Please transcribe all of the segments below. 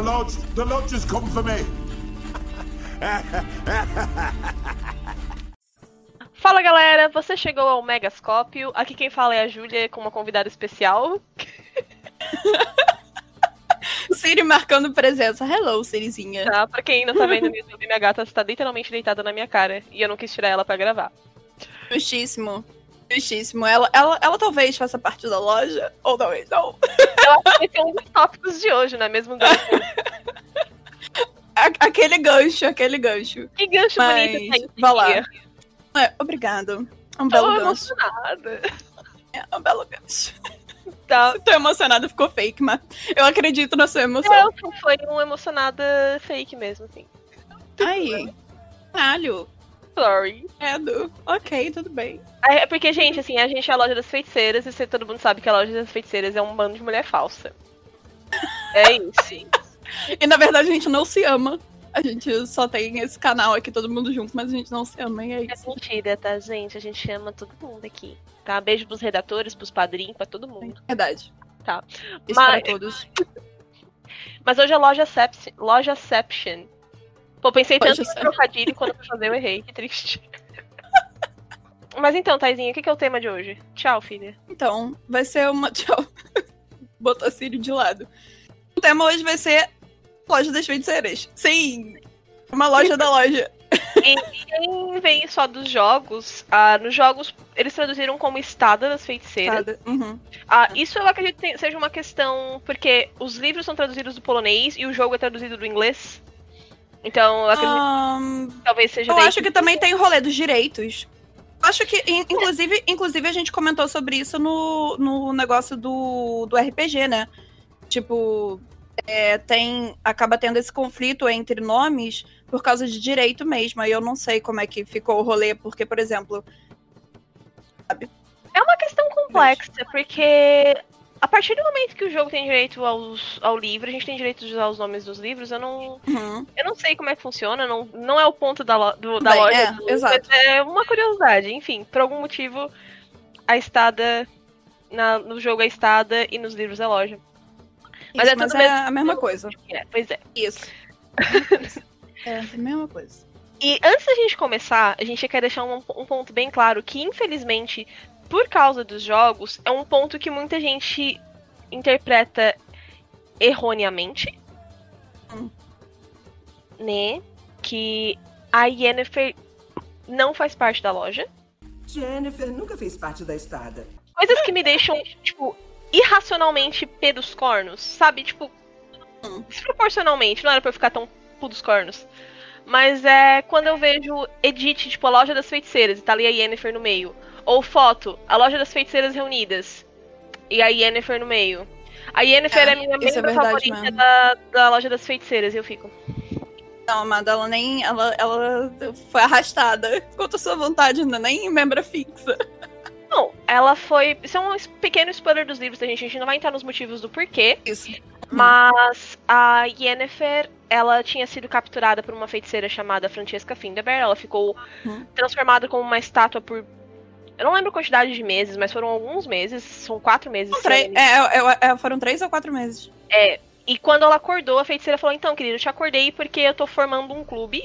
The lodge, the lodge has come for me. Fala galera, você chegou ao Megascópio. Aqui quem fala é a Júlia com uma convidada especial. Siri marcando presença. Hello, Sirizinha. Tá? Pra quem não tá vendo no YouTube, minha gata está literalmente deitada na minha cara. E eu não quis tirar ela pra gravar. Justíssimo. Justíssimo. Ela, ela, ela talvez faça parte da loja, ou talvez não. Eu acho que esse é um dos tópicos de hoje, não é mesmo, aquele gancho, aquele gancho. Que gancho Mas, bonito tem vai lá. É, obrigado. Um belo Tô gancho. emocionada. É, um belo gancho. Tá. Tô emocionada, ficou fake, mas eu acredito na sua emoção. Eu foi um emocionada fake mesmo, assim. Aí. Caralho. Sorry. Edo. Ok, tudo bem. É porque, gente, assim, a gente é a loja das feiticeiras e você- todo mundo sabe que a loja das feiticeiras é um bando de mulher falsa. É isso. E na verdade a gente não se ama. A gente só tem esse canal aqui, todo mundo junto, mas a gente não se ama, e é É isso. mentira, tá, gente? A gente ama todo mundo aqui. Tá? Beijo pros redatores, pros padrinhos, pra todo mundo. Verdade. Tá. Isso Mas- todos. Mas hoje é loja Sepsi- Lojaception. Pô, pensei tanto Lojaception. em trocadilho quando eu fazer eu errei. Que triste. Mas então, Taizinho, o que que é o tema de hoje? Tchau, filha. Então, vai ser uma. Tchau. Botou de lado. O tema hoje vai ser Loja das Feiticeiras. Sim! Uma loja da loja. E quem vem só dos jogos, ah, nos jogos eles traduziram como Estada das Feiticeiras. Sabe? Uhum. Ah, isso eu acredito que seja uma questão, porque os livros são traduzidos do polonês e o jogo é traduzido do inglês. Então, eu acredito Ahn, que talvez seja eu daí acho que também tem o rolê dos direitos. Acho que, in- inclusive, inclusive, a gente comentou sobre isso no, no negócio do, do RPG, né? Tipo, é, tem. Acaba tendo esse conflito entre nomes por causa de direito mesmo. Aí eu não sei como é que ficou o rolê, porque, por exemplo. É uma questão complexa, porque a partir do momento que o jogo tem direito aos, ao livro, a gente tem direito de usar os nomes dos livros, eu não, Uhum. eu não sei como é que funciona, não, não é o ponto da, do- da Bem, loja, é, do- exato. é uma curiosidade. Enfim, por algum motivo, a estada na- no jogo é estada e nos livros é loja. Mas Isso, é mas é mesmo- a mesma coisa. É, pois é. Isso. é a mesma coisa. E antes da gente começar, a gente quer deixar um, um ponto bem claro que, infelizmente, por causa dos jogos, é um ponto que muita gente interpreta erroneamente. Hum. Né? Que a Yennefer não faz parte da loja. Jennifer nunca fez parte da estada. Coisas que me deixam, tipo, irracionalmente pé dos cornos, sabe? Tipo, Hum. desproporcionalmente. Não era pra eu ficar tão pu dos cornos. Mas é quando eu vejo Edit, tipo, a loja das feiticeiras, e tá ali a Yennefer no meio. Ou foto, a loja das feiticeiras reunidas. E a Yennefer no meio. A Yennefer É, é, a minha é membro verdade favorita mesmo. da, da loja das feiticeiras, e eu fico. Não, amada, ela nem. Ela, ela foi arrastada contra sua vontade, não é nem membra fixa. Não, ela foi. Isso é um pequeno spoiler dos livros da gente, a gente não vai entrar nos motivos do porquê. Isso. Mas a Yennefer, ela tinha sido capturada por uma feiticeira chamada Francesca Finderberg. Ela ficou Uhum. transformada como uma estátua por. Eu não lembro a quantidade de meses, mas foram alguns meses. São quatro meses. se eu Três- é, é, é, foram três ou quatro meses. E quando ela acordou, a feiticeira falou: Então, querida, eu te acordei porque eu tô formando um clube.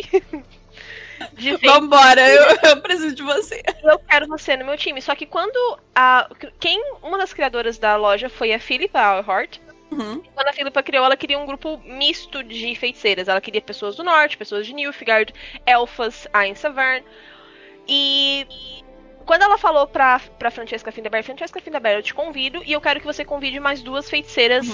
de. Vambora, eu, eu preciso de você. eu quero você no meu time. Só que quando a. Quem. Uma das criadoras da loja foi a Philippa Alhort. Uhum. Quando a Philippa criou, ela queria um grupo misto de feiticeiras. Ela queria pessoas do norte, pessoas de Nilfgaard, elfas, Ain Savern. E quando ela falou pra, pra Francesca Finderberg, Francesca Finderberg, eu te convido e eu quero que você convide mais duas feiticeiras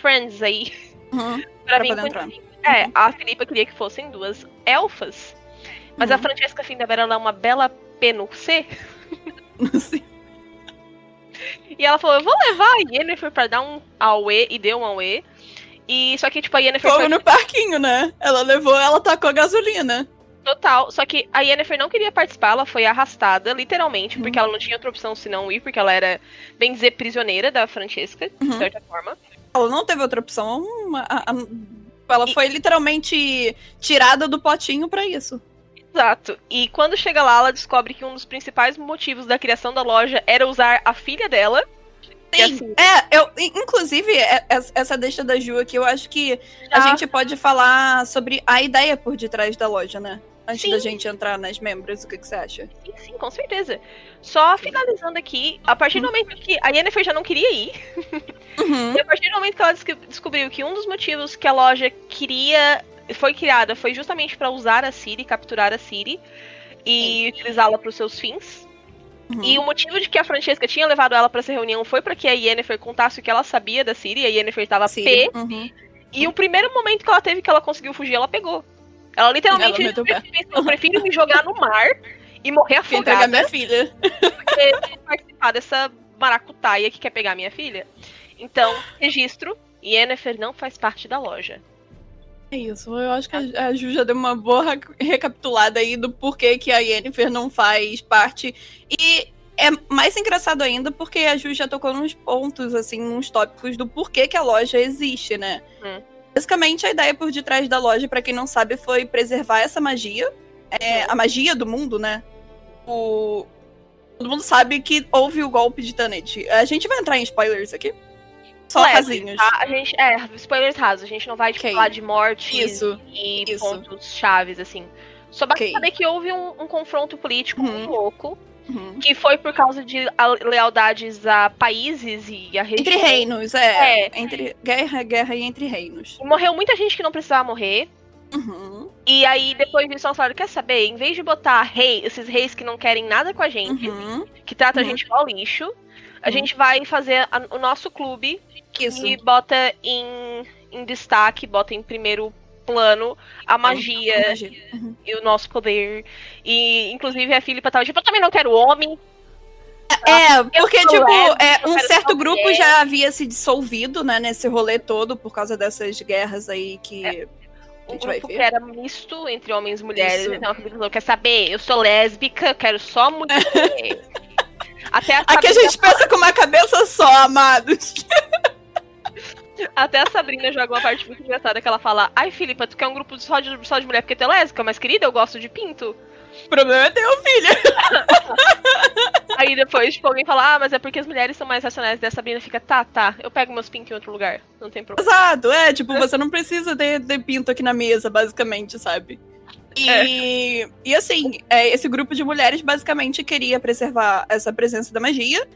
friends aí Uhum. pra, Pra vir entrar. É, a Filipa queria que fossem duas elfas. Mas a Uhum. Francesca Finderberg, ela é uma bela penucê. Sim. E ela falou, eu vou levar a Yennefer pra dar um auê, e deu um auê. E só que, tipo, a Yennefer Fogo foi no parquinho, né? Ela levou, ela tacou gasolina. Total. Só que a Yennefer não queria participar, ela foi arrastada, literalmente, Uhum. porque ela não tinha outra opção senão ir, porque ela era, bem dizer, prisioneira da Francesca, de Uhum. certa forma. Ela não teve outra opção. a- ela foi literalmente tirada do potinho pra isso. Exato. E quando chega lá, ela descobre que um dos principais motivos da criação da loja era usar a filha dela Sim, assim- é, eu, in- inclusive, é- é- essa deixa da Ju aqui, eu acho que a Já- gente pode falar sobre a ideia por detrás da loja, né? Antes Sim. da gente entrar nas membros, o que, que você acha? Sim, sim, com certeza. Só finalizando aqui, a partir do momento que a Yennefer já não queria ir, Uhum. e a partir do momento que ela descobriu que um dos motivos que a loja queria foi criada foi justamente pra usar a Ciri, capturar a Ciri e utilizá-la para os seus fins. Uhum. E o motivo de que a Francesca tinha levado ela pra essa reunião foi para que a Yennefer contasse o que ela sabia da Ciri, e a Yennefer tava Sim. P, Uhum. e o primeiro momento que ela teve que ela conseguiu fugir, ela pegou. Ela literalmente Ela pensou, eu prefiro me jogar no mar e morrer Fui entregar afogada minha filha. porque participar dessa maracutaia que quer pegar minha filha. Então, registro, Yennefer não faz parte da loja. É isso, eu acho que a, a Ju já deu uma boa recapitulada aí do porquê que a Yennefer não faz parte. E é mais engraçado ainda porque a Ju já tocou nos pontos, assim, nos tópicos do porquê que a loja existe, né? Hum. Basicamente, a ideia por detrás da loja, pra quem não sabe, foi preservar essa magia. é, a magia do mundo, né? O... Todo mundo sabe que houve o golpe de Tanet. A gente vai entrar em spoilers aqui? Só Leve, casinhos. tá? A gente, é, spoilers rasos, a gente não vai tipo, Ok. falar de mortes Isso. e isso. pontos chaves, assim. Só basta Ok. saber que houve um, um confronto político Uhum. muito louco, Uhum. que foi por causa de lealdades a países e a região. Entre reinos, é. É. Entre guerra, guerra e entre reinos. E morreu muita gente que não precisava morrer. Uhum. E aí, depois disso, elas falaram: quer saber? Em vez de botar rei, esses reis que não querem nada com a gente, Uhum. que trata a Uhum. gente igual lixo, a Uhum. gente vai fazer a- o nosso clube Isso. e bota em, em destaque, bota em primeiro plano a magia Magia. Uhum. e o nosso poder. E, inclusive, a Filipa tava tipo, eu também não quero homem. É, porque, sou tipo, lésbica, é, um certo grupo já havia se dissolvido, né, nesse rolê todo, por causa dessas guerras aí que a Um gente vai grupo ver. que era misto entre homens e mulheres. Isso. Então, a Filipa falou, quer saber? Eu sou lésbica, quero só mulher. Até a, Aqui a gente pensa com uma cabeça só, amados. até a Sabrina joga uma parte muito engraçada que ela fala: Ai, Filipa, tu quer um grupo só de, só de mulher porque tu é lésbica, mas querida, eu gosto de pinto. O problema é teu, filho. Aí depois, tipo, alguém fala, ah, mas é porque as mulheres são mais racionais. Daí a Sabrina fica, tá, tá, eu pego meus pintos em outro lugar. Não tem problema. Exato, é, tipo, você não precisa ter, ter pinto aqui na mesa, basicamente, sabe? E, e assim, é, esse grupo de mulheres basicamente queria preservar essa presença da magia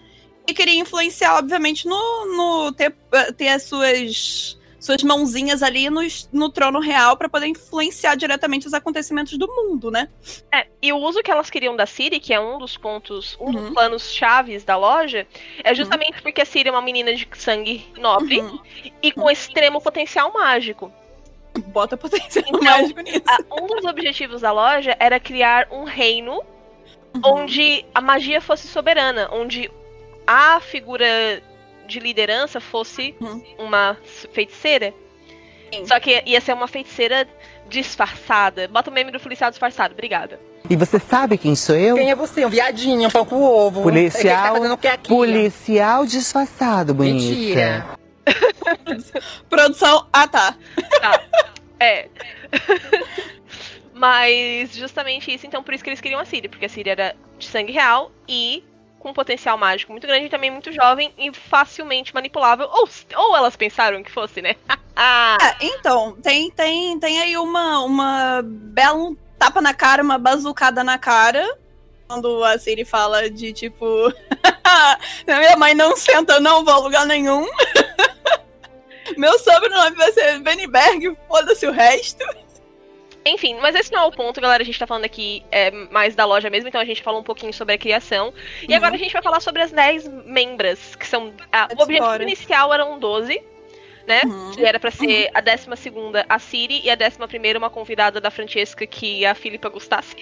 e queria influenciar, obviamente, no, no ter, ter as suas, suas mãozinhas ali no, no trono real pra poder influenciar diretamente os acontecimentos do mundo, né? É, e o uso que elas queriam da Siri, que é um dos pontos, um dos Uhum. planos chaves da loja, é justamente porque a Siri é uma menina de sangue nobre Uhum. e com extremo potencial mágico. Bota potencial Então, mágico nisso. Ah, um dos objetivos da loja era criar um reino Uhum. onde a magia fosse soberana, onde a figura de liderança fosse Uhum. uma feiticeira. Sim. Só que ia ser uma feiticeira disfarçada. Bota o meme do policial disfarçado, obrigada. E você sabe quem sou eu? Quem é você? Um viadinho, um pão com ovo. Policial- É, tá fazendo o que aqui? Policial disfarçado, bonita. Mentira. Produção. Ah, tá. É. Mas justamente isso, então por isso que eles queriam a Ciri, porque a Ciri era de sangue real e com um potencial mágico muito grande e também muito jovem e facilmente manipulável. Ou, ou elas pensaram que fosse, né? Ah, É, então, tem, tem, tem aí uma, uma bela tapa na cara, uma bazucada na cara. Quando a Siri fala de tipo. Minha mãe não senta, eu não vou a lugar nenhum. Meu sobrenome vai ser Bennyberg, foda-se o resto. Enfim, mas esse não é o ponto, galera. A gente tá falando aqui é, mais da loja mesmo, então a gente falou um pouquinho sobre a criação. E Uhum. agora a gente vai falar sobre as 10 membras, que são. Let's o objetivo inicial eram 12, né? Uhum. Que era pra ser a 12 a Siri e a 11 uma convidada da Francesca que a Filipa gostasse.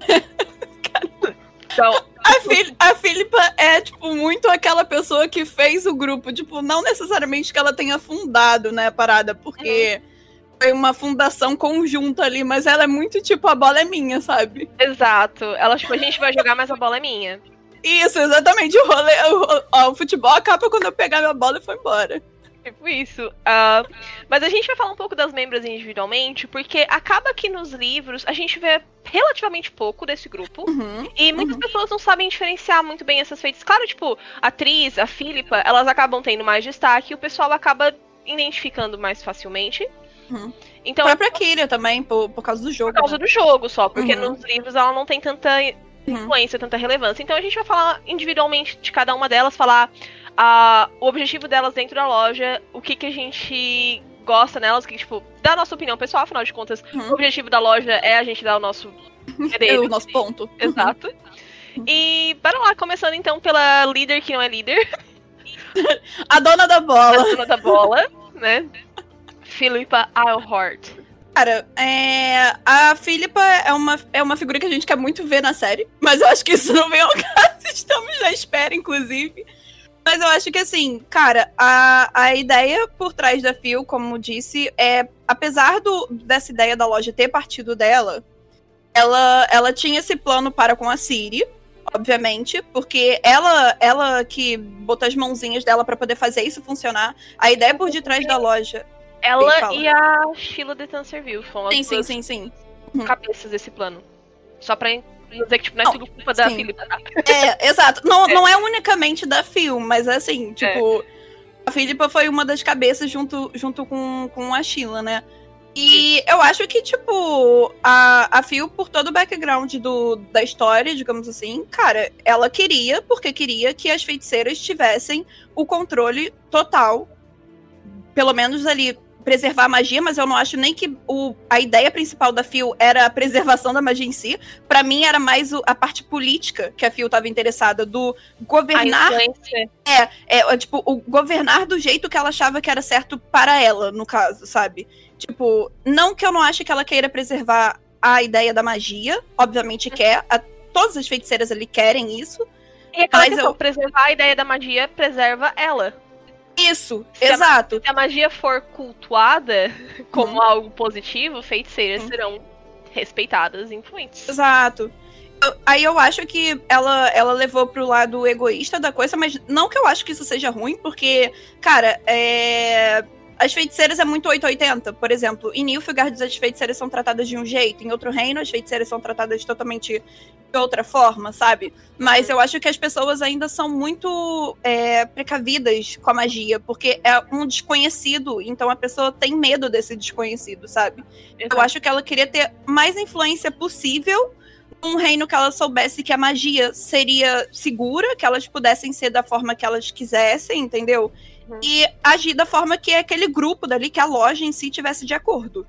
então, A, Fili a Filipa é, tipo, muito aquela pessoa que fez o grupo. Tipo, não necessariamente que ela tenha fundado, né, a parada, porque foi uma fundação conjunta ali, mas ela é muito tipo, a bola é minha, sabe? exato. Ela, tipo, a gente vai jogar, mas a bola é minha. Isso, exatamente. O rolê, o, ó, o futebol acaba quando eu pegar minha bola e for embora. Tipo isso. Ah, mas a gente vai falar um pouco das membros individualmente, porque acaba que nos livros a gente vê relativamente pouco desse grupo. Uhum. E muitas pessoas não sabem diferenciar muito bem essas feitas. Claro, tipo, a atriz, a Philippa, elas acabam tendo mais destaque e o pessoal acaba identificando mais facilmente. Uhum. Então, A própria Kyria também, por, por causa do jogo. por causa né? do jogo só, porque Uhum. nos livros ela não tem tanta influência, tanta relevância. Então a gente vai falar individualmente de cada uma delas, falar ah, o objetivo delas dentro da loja, o que, que a gente gosta nelas, que, tipo, dá a nossa opinião pessoal, afinal de contas, Uhum. o objetivo da loja é a gente dar o nosso. É o nosso ponto. Exato. E bora lá, começando então pela líder que não é líder, A dona da a bola. dona da bola, né? Philippa Eilhart. Cara, é... a Philippa é uma, é uma figura que a gente quer muito ver na série. Mas eu acho que isso não vem ao caso. Estamos na espera, inclusive. Mas eu acho que, assim, cara, a, a ideia por trás da Phil, como disse, é... Apesar do, dessa ideia da loja ter partido dela, ela, ela tinha esse plano para com a Siri, obviamente, porque ela ela que botou as mãozinhas dela para poder fazer isso funcionar. A ideia por detrás da loja. Ela e a Sheila de Tanserville foram as Sim, sim, sim, sim. cabeças desse plano. Só pra não dizer que tipo, não é Não, tudo culpa da. Philippa. tá? É, exato. Não é. não é unicamente da Phil, mas assim, tipo, a Philippa foi uma das cabeças junto, junto com, com a Sheila, né? E eu acho que, tipo, a, a Phil, por todo o background do, da história, digamos assim, cara, ela queria, porque queria que as feiticeiras tivessem o controle total, pelo menos ali, preservar a magia, mas eu não acho nem que o, a ideia principal da Phil era a preservação da magia em si. Pra mim, era mais o- a parte política que a Phil estava interessada, do governar influência. é, é, tipo, o governar do jeito que ela achava que era certo para ela, no caso, sabe? Tipo, não que eu não ache que ela queira preservar a ideia da magia, obviamente quer, a- todas as feiticeiras ali querem isso. E aquela Mas questão, eu- preservar a ideia da magia preserva ela. Isso, Se a- exato. Se a magia for cultuada como Uhum. algo positivo, feiticeiras Uhum. serão respeitadas e influentes. Exato. Eu- aí eu acho que ela, ela levou pro lado egoísta da coisa, mas não que eu acho que isso seja ruim, porque, cara, é. As feiticeiras é muito 880. Por exemplo, em Nilfgaard as feiticeiras são tratadas de um jeito, em outro reino as feiticeiras são tratadas totalmente de outra forma, sabe? Mas eu acho que as pessoas ainda são muito é, precavidas com a magia, porque é um desconhecido, então a pessoa tem medo desse desconhecido, sabe? Eu acho que ela queria ter mais influência possível num reino que ela soubesse que a magia seria segura, que elas pudessem ser da forma que elas quisessem, entendeu? Uhum. E agir da forma que aquele grupo dali, que a loja em si tivesse de acordo.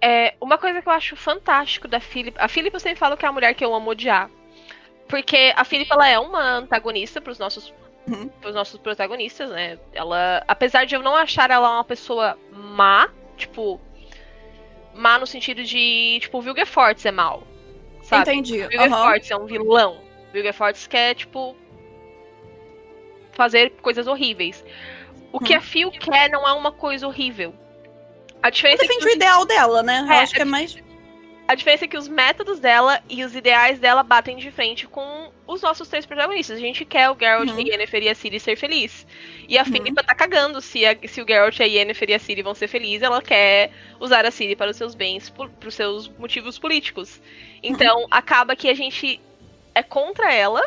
É, uma coisa que eu acho fantástico da Philip. A Philip eu sempre falo que é a mulher que eu amo odiar. Porque a Philip ela é uma antagonista pros nossos, Uhum. pros nossos protagonistas, né? Ela. Apesar de eu não achar ela uma pessoa má, tipo. Má no sentido de. Tipo, o Vilgefortz é mal. Sabe? Entendi. O Vilgefortz é um vilão. O Vilgefortz quer, tipo. Fazer coisas horríveis. O que Hum. a Phil quer não é uma coisa horrível. A diferença é que Defende o ideal dela, né? Eu É, acho que é mais. a diferença é que os métodos dela e os ideais dela batem de frente com os nossos três protagonistas. A gente quer o Geralt, Uhum. a Yennefer e a Ciri ser feliz. E a Uhum. Philippa tá cagando se, a- se o Geralt, a Yennefer e a Ciri vão ser felizes. Ela quer usar a Ciri para os seus bens, para os seus motivos políticos. Então, acaba que a gente é contra ela.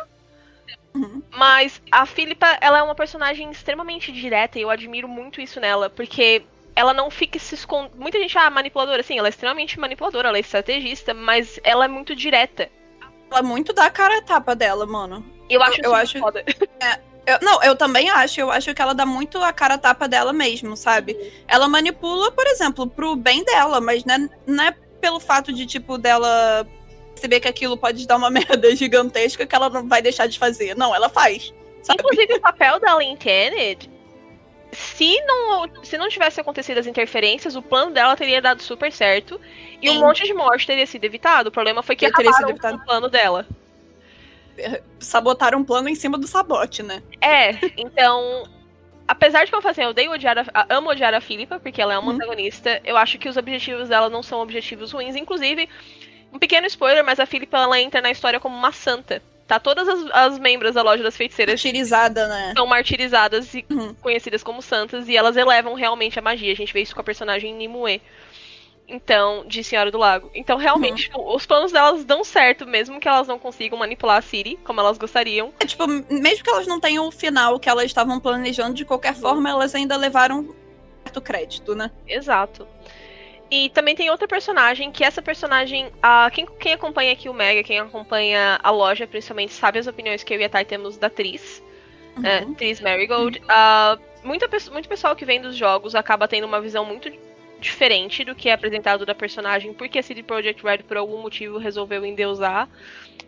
Uhum. Mas a Philippa, ela é uma personagem extremamente direta e eu admiro muito isso nela, porque ela não fica se escondendo. Muita gente, ah, manipuladora, sim, ela é extremamente manipuladora, ela é estrategista, mas ela é muito direta. Ela muito dá a cara a tapa dela, mano. Eu acho eu isso acho- foda. Eu- não, eu também acho. Eu acho que ela dá muito a cara a tapa dela mesmo, sabe? Ela manipula, por exemplo, pro bem dela, mas não é, não é pelo fato de, tipo, dela perceber que aquilo pode dar uma merda gigantesca que ela não vai deixar de fazer. Não, ela faz. Sabe? Inclusive, o papel da Lynn Kennedy, se não, se não tivesse acontecido as interferências, o plano dela teria dado super certo. E um Sim. monte de morte teria sido evitado. O problema foi que Teria sido acabaram evitado. o plano dela. Sabotaram um plano em cima do sabote, né? É, então. Apesar de que eu fazer, eu odeio odiar a, amo odiar a Philippa, porque ela é uma Uhum. antagonista, eu acho que os objetivos dela não são objetivos ruins. Inclusive, um pequeno spoiler, mas a Philippa ela entra na história como uma santa. Tá todas as, as membros da loja das feiticeiras Martirizada, né? são martirizadas e Uhum. conhecidas como santas, e elas elevam realmente a magia. A gente vê isso com a personagem Nimue. Então, de Senhora do Lago. Então, realmente, tipo, os planos delas dão certo, mesmo que elas não consigam manipular a Siri como elas gostariam. É, tipo, mesmo que elas não tenham o final que elas estavam planejando, de qualquer forma, elas ainda levaram certo crédito, né? Exato. E também tem outra personagem, que essa personagem. ah, quem, quem acompanha aqui o Mega, quem acompanha a loja, principalmente, sabe as opiniões que eu e a Thay temos da né, Uhum. Tris Marigold. Ah, muita, muito pessoal que vem dos jogos acaba tendo uma visão muito diferente do que é apresentado da personagem, porque a CD Projekt Red, por algum motivo, resolveu endeusar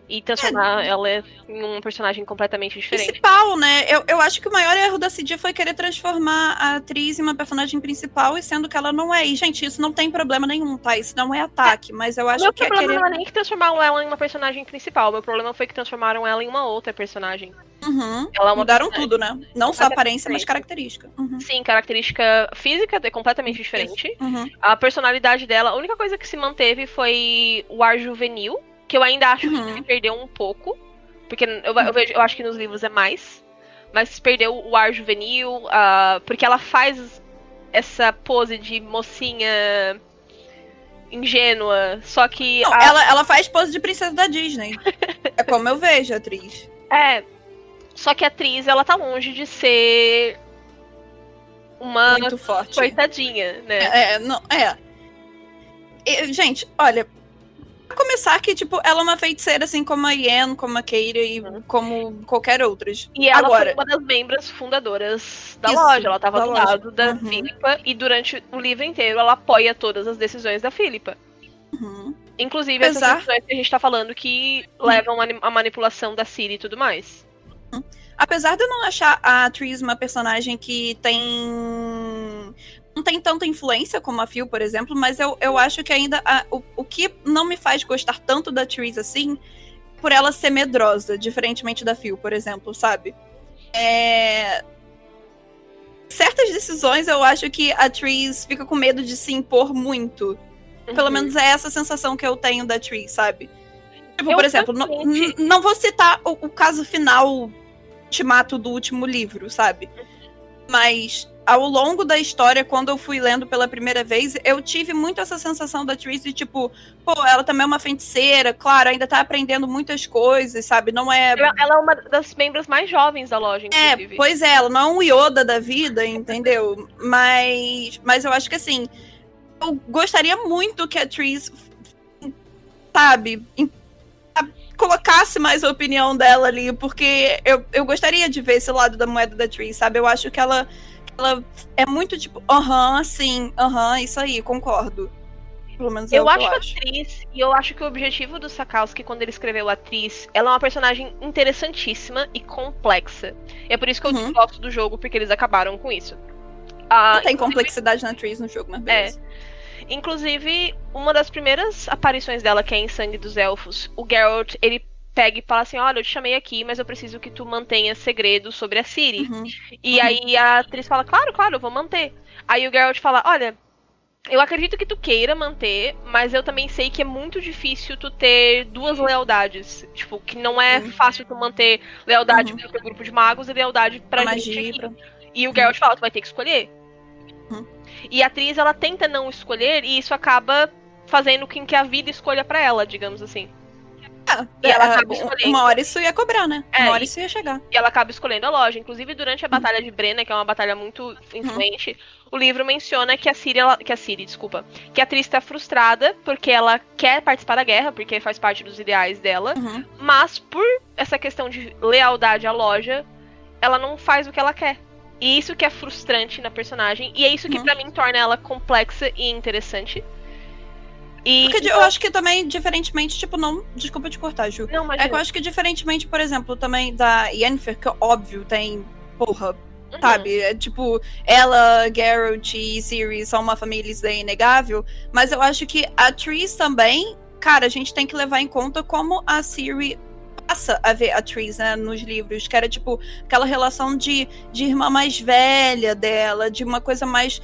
e transformar ela em um personagem completamente diferente. Principal, né? Eu, eu acho que o maior erro da CD foi querer transformar a atriz em uma personagem principal, e sendo que ela não é. E, gente, isso não tem problema nenhum, tá? Isso não é ataque, mas eu acho Meu que é problema querer. não é nem que transformaram ela em uma personagem principal. Meu problema foi que transformaram ela em uma outra personagem. Uhum. Ela é Mudaram tudo, né? Não só aparência, mas característica. Uhum. Sim, característica física é completamente diferente. Uhum. A personalidade dela, a única coisa que se manteve foi o ar juvenil, que eu ainda acho Uhum. que se perdeu um pouco. Porque eu, eu vejo, eu acho que nos livros é mais. Mas se perdeu o ar juvenil, ah, porque ela faz essa pose de mocinha ingênua, só que. Não, a- ela, ela faz pose de princesa da Disney. é como eu vejo a atriz. É. Só que a atriz, ela tá longe de ser uma Muito forte. coitadinha, né? É, é, não, é. E, gente, olha. Começar que, tipo, ela é uma feiticeira assim como a Yen, como a Keira e Uhum. como qualquer outras. E ela Agora, foi uma das membros fundadoras da Isso, loja. Ela tava do loja. lado da Uhum. Philippa e durante o livro inteiro ela apoia todas as decisões da Philippa. Uhum. Inclusive Apesar- essas decisões que a gente tá falando que levam a a manipulação da Siri e tudo mais. Apesar de eu não achar a Tris uma personagem que tem. Não tem tanta influência como a Phil, por exemplo, mas eu, eu acho que ainda. a- o, o que não me faz gostar tanto da Tris assim, é por ela ser medrosa, diferentemente da Phil, por exemplo, sabe? É. Certas decisões eu acho que a Tris fica com medo de se impor muito. Pelo Uhum. menos é essa sensação que eu tenho da Tris, sabe? Tipo, Eu por exemplo, não, não vou citar o, o caso final ultimato do último livro, sabe? Mas ao longo da história, quando eu fui lendo pela primeira vez, eu tive muito essa sensação da Tris de tipo, pô, ela também é uma feiticeira, claro, ainda tá aprendendo muitas coisas, sabe? Não é. Ela, ela é uma das membros mais jovens da loja, É, inclusive. pois é, ela não é um Yoda da vida, entendeu? Mas, mas eu acho que assim, eu gostaria muito que a Tris, sabe, colocasse mais a opinião dela ali, porque eu, eu gostaria de ver esse lado da moeda da Tris, sabe? Eu acho que ela, ela é muito tipo, aham, sim, aham, isso aí, concordo. Pelo menos é Eu que acho eu a acho. atriz, e eu acho que o objetivo do Sakowski, quando ele escreveu a atriz, ela é uma personagem interessantíssima e complexa. E é por isso que eu Uhum. gosto do jogo, porque eles acabaram com isso. Ah, Não tem complexidade na Tris no jogo, mas beleza. Inclusive, uma das primeiras aparições dela, que é em Sangue dos Elfos, o Geralt, ele pega e fala assim: Olha, eu te chamei aqui, mas eu preciso que tu mantenha segredo sobre a Ciri. Uhum. E aí a atriz fala: Claro, claro, eu vou manter. Aí o Geralt fala: Olha. Eu acredito que tu queira manter, mas eu também sei que é muito difícil tu ter duas lealdades. Tipo, que não é fácil tu manter lealdade Uhum. pro teu grupo de magos e lealdade pra A gente aqui. pra- E o Geralt fala, tu vai ter que escolher. Uhum. E a atriz, ela tenta não escolher, e isso acaba fazendo com que a vida escolha pra ela, digamos assim. E ela É, acaba escolhendo. uma hora isso ia cobrar, né? É, uma hora isso ia chegar. E ela acaba escolhendo a loja. Inclusive, durante a Batalha de Brenna, que é uma batalha muito influente, o livro menciona que a Ciri, ela, que a Ciri, desculpa, que a atriz está frustrada porque ela quer participar da guerra, porque faz parte dos ideais dela, Uhum. mas por essa questão de lealdade à loja, ela não faz o que ela quer. E isso que é frustrante na personagem, e é isso que Uhum. pra mim torna ela complexa e interessante. E Porque eu acho que também, diferentemente, tipo, não. Desculpa te cortar, Ju. não, mas É que eu acho que diferentemente, por exemplo, também da Yennefer, que óbvio tem, porra, sabe? É tipo, ela, Geralt e Ciri são uma família, isso é inegável. Mas eu acho que a Tris também, cara, a gente tem que levar em conta como a Ciri passa a ver a Tris, né, nos livros, que era tipo aquela relação de, de irmã mais velha dela, de uma coisa mais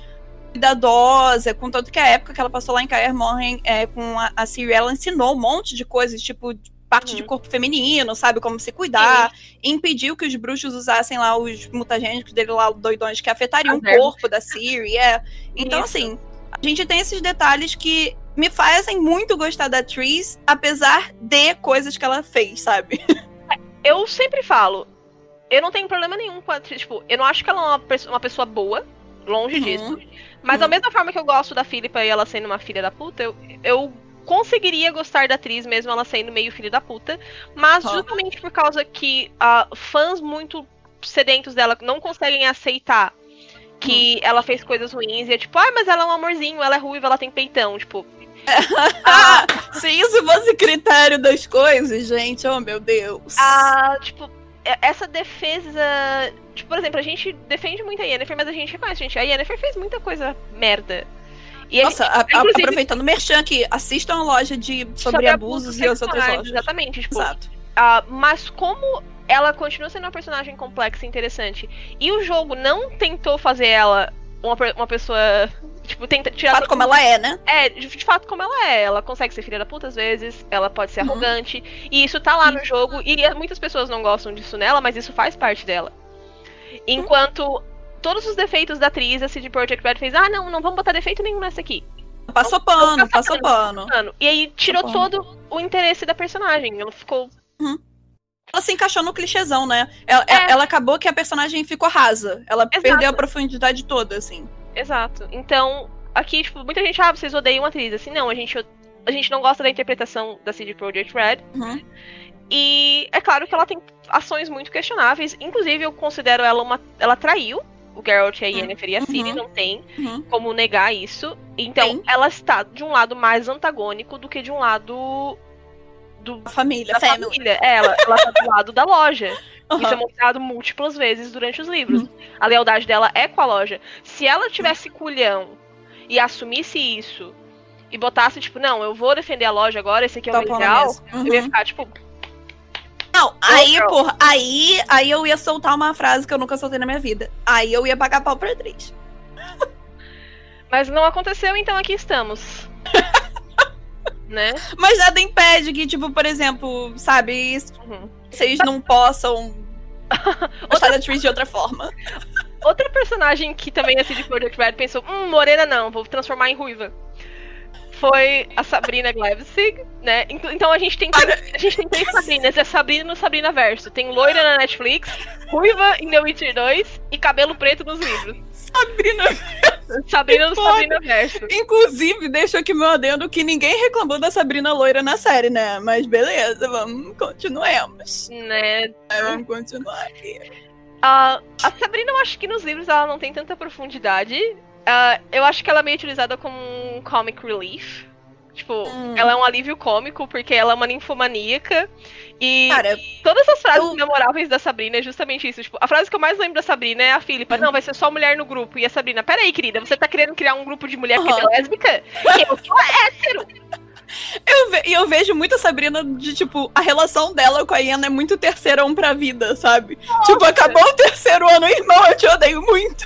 cuidadosa, com tanto que a época que ela passou lá em Kaer Morhen é, com a, a Ciri, ela ensinou um monte de coisas, tipo, parte de Uhum. corpo feminino, sabe? Como se cuidar. Impediu que os bruxos usassem lá os mutagênicos dele lá, doidões, que afetariam o corpo da Siri, é. Então, Isso. assim, a gente tem esses detalhes que me fazem muito gostar da Tris, apesar de coisas que ela fez, sabe? Eu sempre falo, eu não tenho problema nenhum com a atriz. Tipo, eu não acho que ela é uma, uma pessoa boa, longe Uhum. disso. Mas da mesma forma que eu gosto da Philippa e ela sendo uma filha da puta, eu, eu conseguiria gostar da atriz mesmo ela sendo meio filha da puta. Mas justamente por causa que ah, fãs muito sedentos dela não conseguem aceitar que ela fez coisas ruins e é tipo, ah, mas ela é um amorzinho, ela é ruiva, ela tem peitão, tipo. Ah, se isso fosse critério das coisas, gente, oh meu Deus. Ah, tipo, essa defesa. Tipo, por exemplo, a gente defende muito a Yennefer, mas a gente reconhece, gente. A Yennefer fez muita coisa merda. E Nossa, a- a- aproveitando o merchan aqui, assistam a loja de sobre, abusos e as outras lojas. Exatamente, tipo. Exato. ah, mas como ela continua sendo uma personagem complexa e interessante, e o jogo não tentou fazer ela uma, uma pessoa. Tipo, tenta De tirar. fato, como ela é, né? É, de, de fato, como ela é. Ela consegue ser filha da puta às vezes, ela pode ser Uhum. arrogante. E isso tá lá no jogo. E é- muitas pessoas não gostam disso nela, mas isso faz parte dela. Enquanto todos os defeitos da atriz, a CD Projekt Red fez, ah, não, não vamos botar defeito nenhum nessa aqui. Passou pano, passou pano. Mano, e aí tirou Tá todo o interesse da personagem. Ela ficou. Ela se encaixou no clichêzão, né? Ela, É. ela acabou que a personagem ficou rasa. Ela Exato. perdeu a profundidade toda, assim. Exato. Então, aqui, tipo, muita gente, ah, vocês odeiam a atriz. Assim, não, a gente, a gente não gosta da interpretação da CD Projekt Red. Uhum. E é claro que ela tem ações muito questionáveis. Inclusive, eu considero ela uma. Ela traiu o Geralt e a Yennefer e a Ciri, Uhum. não tem Uhum. como negar isso. Então, Tem. ela está de um lado mais antagônico do que de um lado do, família, da family. família. É, Ela, ela tá do lado da loja. Isso é mostrado múltiplas vezes durante os livros. Uhum. A lealdade dela é com a loja. Se ela tivesse culhão e assumisse isso e botasse, tipo, não, eu vou defender a loja agora, esse aqui é o Tá ideal, mesa. eu ia Uhum. ficar, tipo, Não, aí, porra, aí, aí eu ia soltar uma frase que eu nunca soltei na minha vida. Aí eu ia pagar pau pra atriz. mas não aconteceu, então aqui estamos. né? Mas nada impede que, tipo, por exemplo, sabe, Uhum. vocês não possam gostar da atriz de outra forma. Outra personagem que também a CD Projekt Red pensou, hum, morena não, vou transformar em ruiva. Foi a Sabrina Glavsig, né? Ent- Então a gente tem a gente tem três Sabrinas, é Sabrina no Sabrina Verso. Tem loira na Netflix, ruiva em The Witcher 2 e cabelo preto nos livros. Sabrina. Sabrina Foda. Sabrina Verso. Inclusive, deixa aqui meu adendo que ninguém reclamou da Sabrina loira na série, né? Mas beleza, vamos, continuemos. Né? É, vamos continuar aqui. A, a Sabrina, eu acho que nos livros ela não tem tanta profundidade. Ah, eu acho que ela é meio utilizada como um comic relief. Tipo, Hum. ela é um alívio cômico, porque ela é uma ninfomaníaca. E Cara, todas as frases eu- memoráveis da Sabrina é justamente isso. Tipo, a frase que eu mais lembro da Sabrina é a Filipa. Não, vai ser só mulher no grupo. E a Sabrina, peraí, querida, você tá querendo criar um grupo de mulher que é lésbica? Eu sou hétero! eu, ve- e eu vejo muito a Sabrina de, tipo, a relação dela com a Iana é muito terceirão pra vida, sabe? Tipo, acabou o terceiro ano, irmão, eu te odeio muito,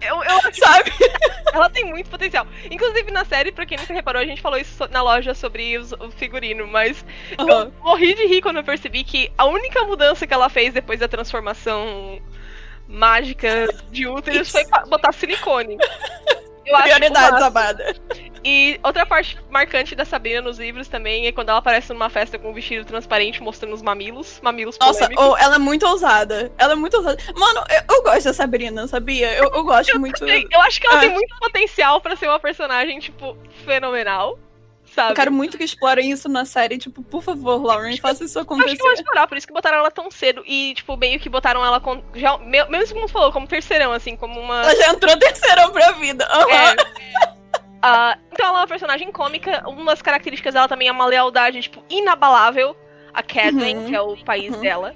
Eu, eu sabe? Ela tem muito potencial. Inclusive, na série, pra quem nunca reparou, a gente falou isso so- na loja sobre os- o figurino, mas Aham. eu morri de rir quando eu percebi que a única mudança que ela fez depois da transformação mágica de úteros foi botar silicone. Eu acho Prioridades, amada. E outra parte marcante da Sabrina nos livros também é quando ela aparece numa festa com um vestido transparente mostrando os mamilos. Mamilos Nossa, oh, ela é muito ousada. Ela é muito ousada. Mano, eu, eu gosto da Sabrina, sabia? Eu, eu gosto muito. Eu acho que ela Ah. tem muito potencial pra ser uma personagem, tipo, fenomenal. Sabe? Eu quero muito que explorem isso na série. Tipo, por favor, Lauren, faça isso Eu acho que acontecer. vão explorar, por isso que botaram ela tão cedo. E, tipo, meio que botaram ela com. Já, me- mesmo como você falou, como terceirão, assim, como uma. Ela já entrou terceirão pra vida. Aham. É. Ah, então ela é uma personagem cômica. Uma das características dela também é uma lealdade, tipo, inabalável. A Cadwin, Uhum. que é o país Uhum. dela.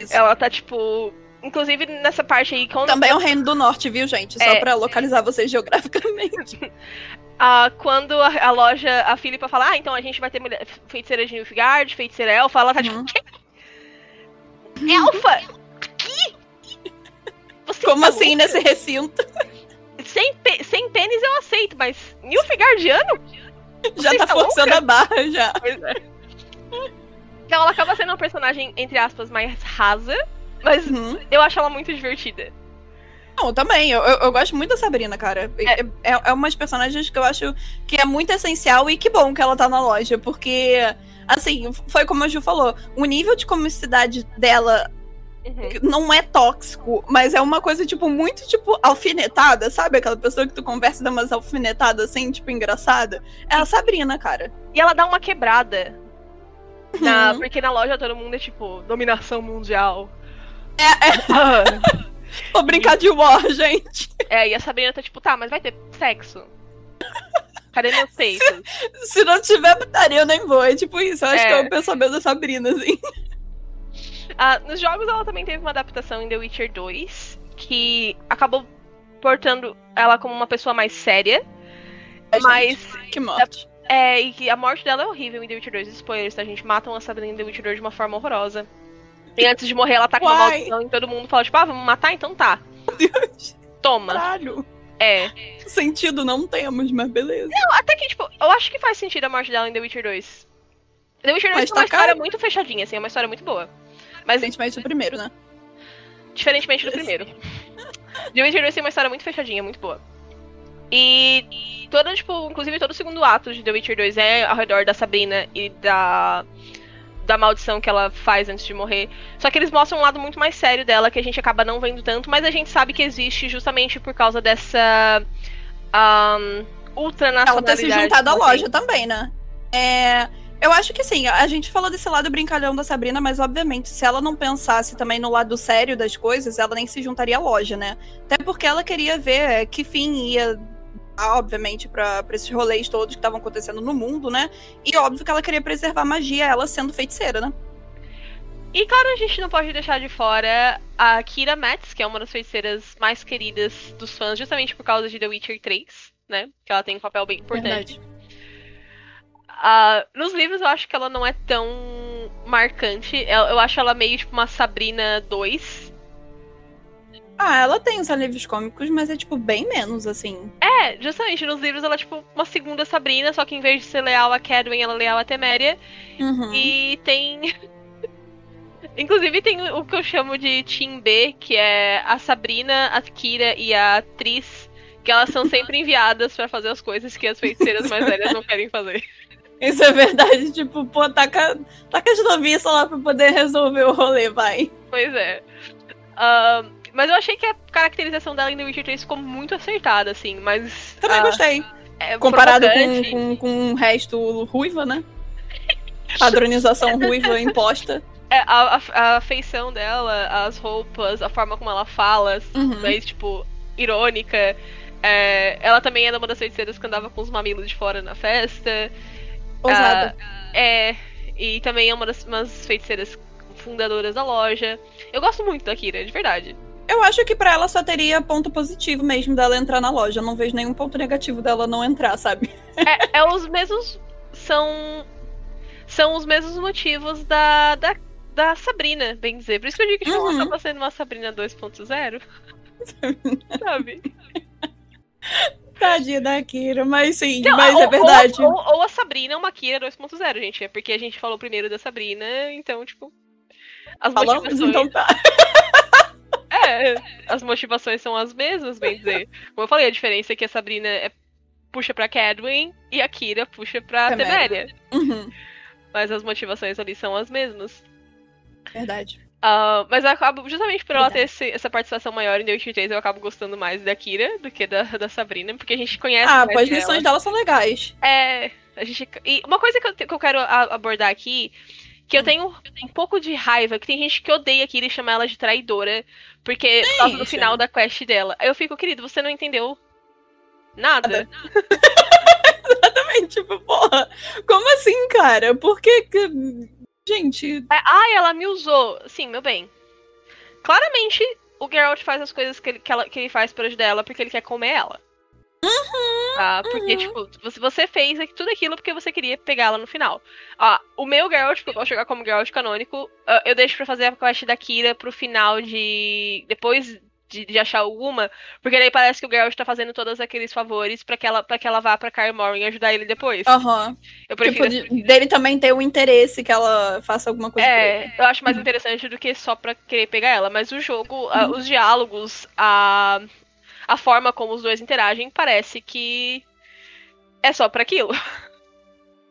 Isso. Ela tá, tipo. Inclusive nessa parte aí, quando, Também é o Reino do Norte, viu, gente? Só É. pra localizar vocês geograficamente. ah, quando a, a loja, a Philippa fala, ah, então a gente vai ter mulher, feiticeira de Nilfgaard, feiticeira elfa, ela tá Uhum. tipo, "Quê? Elfa? Que? Você Como tá assim louca? nesse recinto? Sem, sem pênis eu aceito, mas Nilfgaardiano? Já tá está forçando louca? a barra já. Pois é. Então ela acaba sendo uma personagem, entre aspas, mais rasa, mas Uhum. eu acho ela muito divertida. Não, também. Eu, eu, eu gosto muito da Sabrina, cara. É. É, é, é umas personagens que eu acho que é muito essencial e que bom que ela tá na loja, porque, assim, foi como a Ju falou, o nível de comicidade dela Uhum. não é tóxico, mas é uma coisa, tipo, muito, tipo, alfinetada, sabe? Aquela pessoa que tu conversa e dá umas alfinetadas, assim, tipo, engraçada. É a Sabrina, cara. E ela dá uma quebrada. Na, Uhum. Porque na loja todo mundo é tipo, dominação mundial. É, é. Ah. Vou brincar de war, gente. é, e a Sabrina tá tipo, tá, mas vai ter sexo. Cadê meus peitos? Se não tiver putaria, eu nem vou. É tipo isso. Eu acho É. que é o pensamento da Sabrina, assim. Ah, nos jogos ela também teve uma adaptação em The Witcher 2, que acabou portando ela como uma pessoa mais séria. Mas Que morte. É, e que a morte dela é horrível em The Witcher 2. Spoilers, tá? A gente matam a Sabrina em The Witcher 2 de uma forma horrorosa. E antes de morrer, ela tá com uma Uai. maldição e todo mundo fala, tipo, ah, vamos matar? Então tá. Deus. Toma. Caralho. É. Sentido não temos, mas beleza. Até que, tipo, eu acho que faz sentido a morte dela em The Witcher 2. The Witcher 2 Mas é uma tá história caro. muito fechadinha, assim, é uma história muito boa. Mas, Evidentemente o primeiro, né? diferentemente do primeiro. The Witcher 2 tem uma história muito fechadinha, muito boa. E todo, tipo, inclusive todo o segundo ato de The Witcher 2 é ao redor da Sabrina e da da maldição que ela faz antes de morrer. Só que eles mostram um lado muito mais sério dela que a gente acaba não vendo tanto, mas a gente sabe que existe justamente por causa dessa um, ultranacionalidade. Ela ter se juntado à loja também, né? É, eu acho que assim, a gente falou desse lado brincalhão da Sabrina, mas obviamente, se ela não pensasse também no lado sério das coisas, ela nem se juntaria à loja, né? Até porque ela queria ver é, que fim ia obviamente, pra pra esses rolês todos que estavam acontecendo no mundo, né? E óbvio que ela queria preservar a magia, ela sendo feiticeira, né? E claro, a gente não pode deixar de fora a Kira Metz, que é uma das feiticeiras mais queridas dos fãs, justamente por causa de The Witcher 3, né? Que ela tem um papel bem importante. Ah, nos livros eu acho que ela não é tão marcante. Eu, eu acho ela meio tipo uma Sabrina 2. Ah, ela tem os alívios cômicos, mas é tipo bem menos, assim. É, justamente, nos livros ela é tipo uma segunda Sabrina, só que em vez de ser leal a Cadwin, ela é leal a Teméria. Uhum. E tem. Inclusive tem o que eu chamo de Team B, que é a Sabrina, a Kira e a atriz, que elas são sempre enviadas pra fazer as coisas que as feiticeiras mais velhas não querem fazer. Isso é verdade, tipo, pô, taca, taca as noviças lá pra poder resolver o rolê, vai. Pois é. Ahn, mas eu achei que a caracterização dela em The Witcher 3 ficou muito acertada, assim, mas. Também ah, gostei. é Comparado com, com, com o resto ruiva, né? Padronização ruiva imposta. É, a, a, a feição dela, as roupas, a forma como ela fala, Uhum. mas, tipo, irônica. É, ela também era uma das feiticeiras que andava com os mamilos de fora na festa. Ousada. É, e também é uma das umas feiticeiras fundadoras da loja. Eu gosto muito da Kira, de verdade. Eu acho que pra ela só teria ponto positivo mesmo dela entrar na loja. Eu não vejo nenhum ponto negativo dela não entrar, sabe? É, é os mesmos. São. São os mesmos motivos da, da, da Sabrina, bem dizer. Por isso que eu digo que tipo, ela Uhum. acaba sendo uma Sabrina 2.0. Sabe? Tadinha da Kira, mas sim, Não, mas ou- é verdade. Ou, ou- a Sabrina é uma Kira 2.0, gente. É porque a gente falou primeiro da Sabrina, então, tipo. As Falamos, motivações. então tá. É, as motivações são as mesmas, bem dizer. Como eu falei, a diferença é que a Sabrina é- puxa pra Cadwin e a Kira puxa pra. Teméria. Uhum, Mas as motivações ali são as mesmas. verdade. Ah, mas eu acabo, justamente por ela ter esse- essa participação maior em The Witcher 3, eu acabo gostando mais da Kira do que da, da Sabrina, porque a gente conhece Ah, pô, as lições dela são legais. É, a gente. E uma coisa que eu, que eu quero abordar aqui, que Hum. eu tenho um pouco de raiva, que tem gente que odeia Kira e chama ela de traidora, porque por causa do final da quest dela. Aí eu fico, querido, você não entendeu nada. Exatamente, tipo, porra, como assim, cara? Por que que... Gente, É, Ai, ela me usou. Sim, meu bem. Claramente, o Geralt faz as coisas que ele, que ela- que ele faz pra ajudar ela porque ele quer comer ela. Tá? Porque, uhum. tipo, você, você fez tudo aquilo porque você queria pegar ela no final. Ó, o meu Geralt, porque eu gosto de jogar como Geralt canônico, ah, eu deixo pra fazer a quest da Kira pro final de. Depois de, de achar alguma, porque daí parece que o Geralt tá fazendo todos aqueles favores pra que ela, pra que ela vá pra Kaer Morhen ajudar ele depois. Aham. Eu prefiro. Tipo, de- dele também ter o interesse que ela faça alguma coisa. É, eu acho mais interessante do que só pra querer pegar ela, mas o jogo, a- os diálogos, a, a forma como os dois interagem, parece que é só pra aquilo.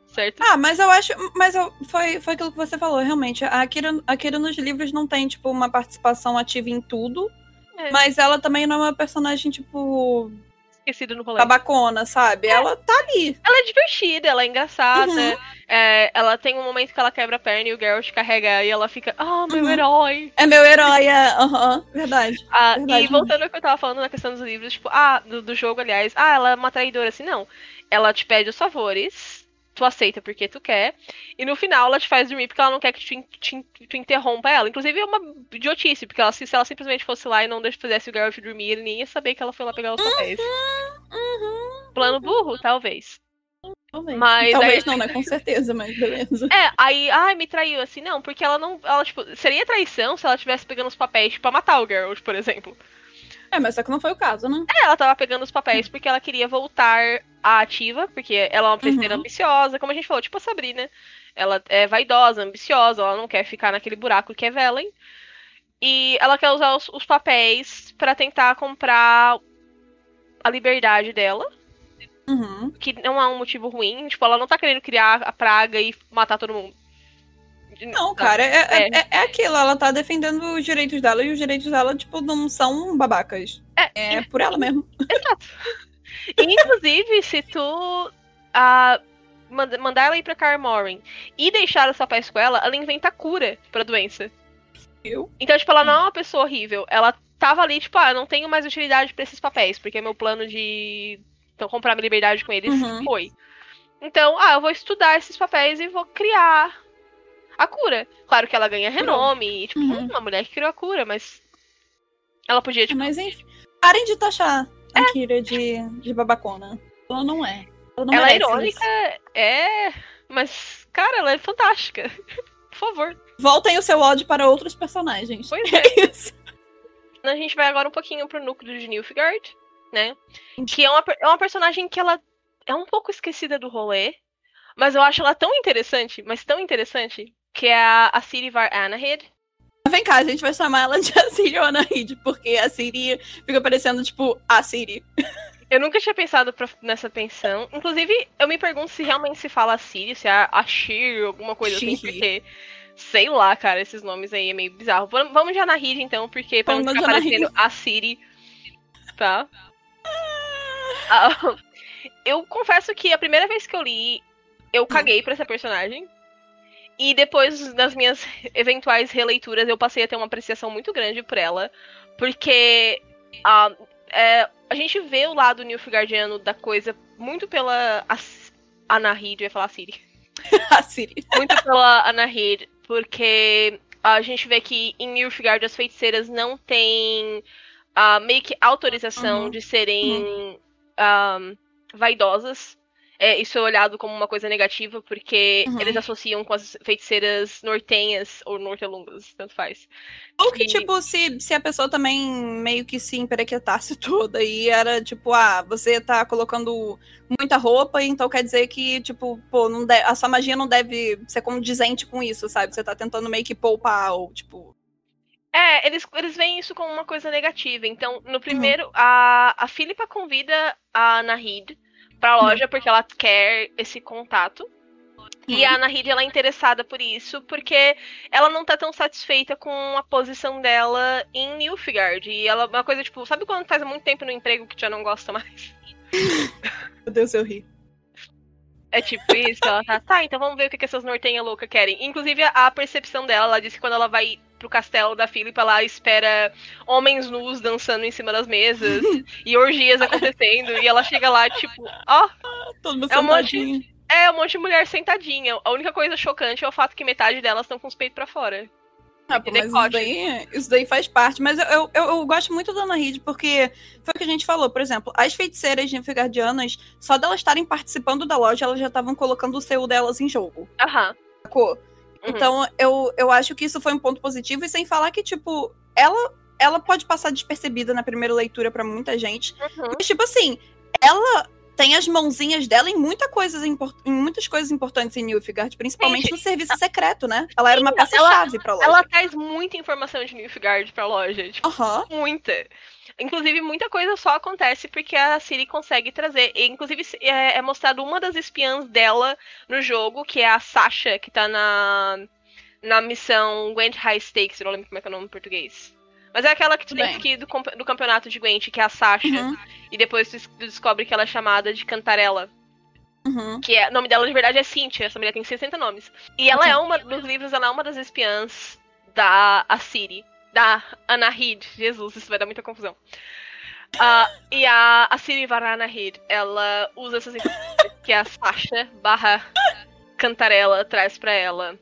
certo? Ah, mas eu acho. Mas eu- foi, foi aquilo que você falou, realmente. A Akira, a Akira nos livros não tem, tipo, uma participação ativa em tudo. É. Mas ela também não é uma personagem, tipo, Esquecido no rolê. babacona, sabe? Ela tá ali. Ela é divertida, ela é engraçada. Uhum. é, ela tem um momento que ela quebra a perna e o Geralt carrega e ela fica, ah, meu Uhum. herói. É meu herói, é. Aham, verdade. Ah, Verdade, e voltando ao que eu tava falando na questão dos livros, tipo, ah, do, do jogo, aliás, ah, ela é uma traidora, assim, não. Ela te pede os favores, tu aceita porque tu quer, e no final ela te faz dormir porque ela não quer que tu, te tu interrompa ela. Inclusive é uma idiotice, porque ela, se, ela simplesmente fosse lá e não fizesse o Geralt dormir, ele nem ia saber que ela foi lá pegar os papéis. Uhum. Plano burro, talvez. Talvez. Mas Talvez não, né? Com certeza, mas beleza. É, aí, ai, me traiu, assim, não, porque ela não, ela, tipo, seria traição se ela estivesse pegando os papéis, tipo, pra matar o Geralt, por exemplo. É, mas só que não foi o caso, né? É, ela tava pegando os papéis porque ela queria voltar à ativa, porque ela é uma prisioneira Uhum. ambiciosa, como a gente falou, tipo a Sabrina. Ela é vaidosa, ambiciosa, ela não quer ficar naquele buraco que é Velen. E ela quer usar os, os papéis pra tentar comprar a liberdade dela, Uhum. que não há um motivo ruim. Tipo, ela não tá querendo criar a praga e matar todo mundo. Não, cara, é, é, É. é- é aquilo. Ela tá defendendo os direitos dela e os direitos dela, tipo, não são babacas. É, É por ela mesmo. E, inclusive, se tu manda- mandar ela ir pra Carmorin e deixar os papéis com ela, ela inventa cura pra doença. Eu? Então, tipo, ela não é uma pessoa horrível. Ela tava ali, tipo, ah, eu não tenho mais utilidade pra esses papéis, porque meu plano de então, comprar minha liberdade com eles Uhum. foi. Então, ah, eu vou estudar esses papéis e vou criar a cura. Claro que ela ganha renome, e, tipo, Uhum. hum, uma mulher que criou a cura, mas ela podia, tipo, Mas enfim. Parem de taxar a Kira de, de babacona. Ela não é. Ela não ela é irônica, isso. é, mas, cara, ela é fantástica. Por favor. Voltem o seu ódio para outros personagens. Pois é. É isso. A gente vai agora um pouquinho pro núcleo de Nilfgaard, né? Que é uma, é uma personagem que ela é um pouco esquecida do rolê, mas eu acho ela tão interessante, mas tão interessante, que é a, a Var Anahid. Vem cá, a gente vai chamar ela de a Siri ou Anaid, porque a Siri fica parecendo, tipo, a Siri. Eu nunca tinha pensado pra- nessa pensão. Inclusive, eu me pergunto se realmente se fala Ciri, se é a, a Shir, alguma coisa assim, porque. Sei lá, cara, esses nomes aí é meio bizarro. Vamos vamos de Anahid, então, porque pra não Vamos ficar de Anahid. parecendo a Siri. Tá? Ah, eu confesso que a primeira vez que eu li, eu caguei pra essa personagem. E depois das minhas eventuais releituras, eu passei a ter uma apreciação muito grande por ela. Porque ah, é, a gente vê o lado Nilfgaardiano da coisa muito pela Anahid, eu ia falar Siri. a Siri. Muito pela Anahid, porque a gente vê que em Nilfgaard as feiticeiras não têm ah, meio que autorização Uhum. de serem ah, vaidosas. É, isso é olhado como uma coisa negativa, porque Uhum. eles associam com as feiticeiras nortenhas ou nortelungas, tanto faz. Ou que, E- tipo, se, se a pessoa também meio que se emperequetasse toda e era tipo, ah, você tá colocando muita roupa, então quer dizer que, tipo, pô, não a sua magia não deve ser condizente com isso, sabe? Você tá tentando meio que poupar, ou, tipo. É, eles, eles veem isso como uma coisa negativa. Então, Uhum. no primeiro, a, a Philippa convida a Nahid pra loja porque ela quer esse contato. E Uhum. a Nahid, ela é interessada por isso, porque ela não tá tão satisfeita com a posição dela em Nilfgaard. E ela, uma coisa, tipo, sabe quando faz muito tempo no emprego que já não gosta mais? Meu Deus, eu ri. É tipo isso, ela tá, tá, então vamos ver o que, que essas nortenhas loucas querem. Inclusive, a, percepção dela, ela disse que quando ela vai pro castelo da Philippa, ela espera homens nus dançando em cima das mesas e orgias acontecendo, e ela chega lá, tipo, ó, Todo mundo É um monte- sentadinho. é um monte de mulher sentadinha. A única coisa chocante é o fato que metade delas estão com os peitos pra fora. Ah, pô, mas isso daí, isso daí faz parte. Mas eu, eu, eu, gosto muito da Ana Reed, porque foi o que a gente falou. Por exemplo, as feiticeiras Nilfgaardianas, só delas estarem participando da loja, elas já estavam colocando o seu delas em jogo. Aham. Sacou? Uhum. Então, eu, eu acho que isso foi um ponto positivo. E sem falar que, tipo, ela ela pode passar despercebida na primeira leitura pra muita gente. Uhum. Mas, tipo assim, ela tem as mãozinhas dela em, muita coisas em muitas coisas importantes em Nilfgaard, principalmente Gente, no serviço secreto, né? Ela era uma Sim, peça-chave pra loja. Ela traz muita informação de Nilfgaard pra loja. Tipo, muita. Inclusive, muita coisa só acontece porque a Siri consegue trazer. E, inclusive, é, é mostrado uma das espiãs dela no jogo, que é a Sasha, que tá na, na missão Gwent High Stakes, eu não lembro como é que é o nome em português. Mas é aquela que tu Tudo tem bem. que ir do, do campeonato de Gwent, que é a Sasha. Uhum. E depois tu des- tu descobre que ela é chamada de Cantarela. Uhum. Que é, o nome dela de verdade é Cynthia, essa mulher tem 60 nomes. E ela é uma, nos livros, ela é uma das espiãs da Assiri, da Anahid. Jesus, isso vai dar muita confusão. Ah, e a Assiri Varanahid, ela usa essas informações que a Sasha barra Cantarela traz pra ela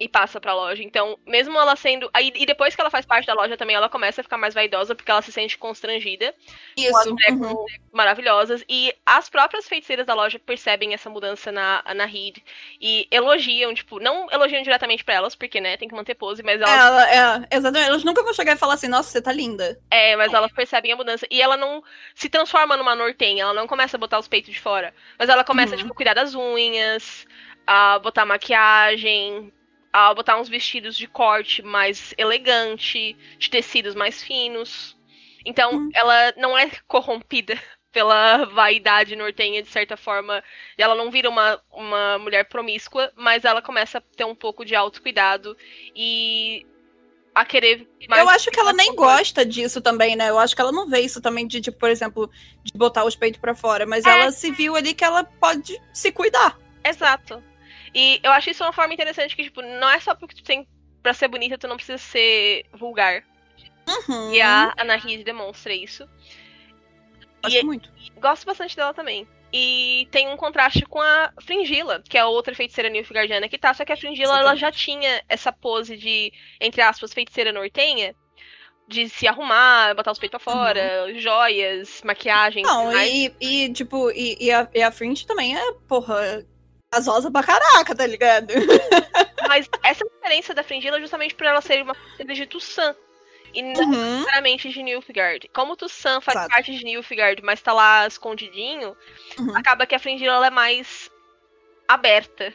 e passa pra loja. Então, mesmo ela sendo. Aí, e depois que ela faz parte da loja também, ela começa a ficar mais vaidosa porque ela se sente constrangida com as Isso. bonecas uhum. maravilhosas. E as próprias feiticeiras da loja percebem essa mudança na, na Reed e elogiam, tipo, não elogiam diretamente pra elas, porque, né, tem que manter pose, mas elas, Ela, é, exatamente. Elas nunca vão chegar e falar assim, nossa, você tá linda. é, mas elas percebem a mudança. E ela não se transforma numa nortenha, ela não começa a botar os peitos de fora. Mas ela começa, Uhum. tipo, cuidar das unhas, a botar maquiagem. A botar uns vestidos de corte mais elegante, de tecidos mais finos. Então, Hum. ela não é corrompida pela vaidade nortenha, de certa forma. E ela não vira uma, uma mulher promíscua, mas ela começa a ter um pouco de autocuidado e a querer mais. eu acho que ela nem gosta disso também, né? Eu acho que ela não vê isso também de, tipo, por exemplo, de botar os peitos pra fora. Mas É. ela se viu ali que ela pode se cuidar. Exato. E eu acho isso uma forma interessante que, tipo, não é só porque tu tem. Pra ser bonita, tu não precisa ser vulgar. Uhum. E a Ana Reed demonstra isso. Gosto E muito. gosto bastante dela também. E tem um contraste com a Fringilla, que é a outra feiticeira Nilfgaardiana que tá, só que a Fringilla ela já tinha essa pose de, entre aspas, feiticeira nortenha, de se arrumar, botar os peitos pra fora, joias, maquiagem. Não, e, e, tipo, e, e a, e a Fringe também é, porra, gasosa pra caraca, tá ligado? Mas essa diferença da Fringilla é justamente por ela ser uma feiticeira de Tussan. E não Uhum. necessariamente de Nilfgaard. Como Tussan faz Exato. parte de Nilfgaard, mas tá lá escondidinho, Uhum. acaba que a Fringilla ela é mais aberta.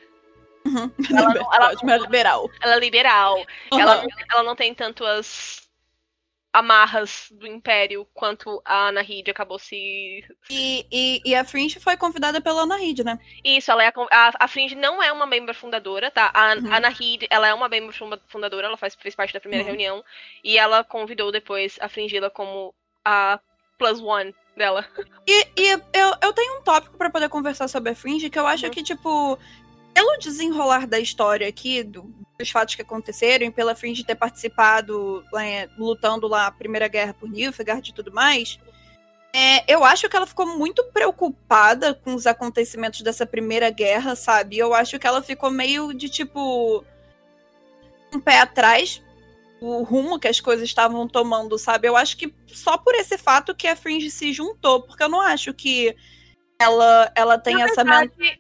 Uhum. Ela não- ela Ótimo, é liberal. Ela é liberal. Ela, não- ela não tem tanto as amarras do Império quanto a Ana Reed acabou se. E, e, e a Fringe foi convidada pela Ana Reed, né? Isso, ela é a, a, a Fringe não é uma membro fundadora, tá? A Uhum. a Ana Reed, ela é uma membro funda- fundadora, ela faz, fez parte da primeira Uhum. reunião. E ela convidou depois a Fringila como a plus one dela. E, e eu, eu tenho um tópico pra poder conversar sobre a Fringe que eu acho Uhum. que, tipo, pelo desenrolar da história aqui, do- dos fatos que aconteceram, e pela Fringe ter participado, é, lutando lá a Primeira Guerra por Nilfgaard e tudo mais, é, eu acho que ela ficou muito preocupada com os acontecimentos dessa Primeira Guerra, sabe? Eu acho que ela ficou meio de, tipo, um pé atrás o rumo que as coisas estavam tomando, sabe? Eu acho que só por esse fato que a Fringe se juntou, porque eu não acho que ela, ela tem Na essa verdade,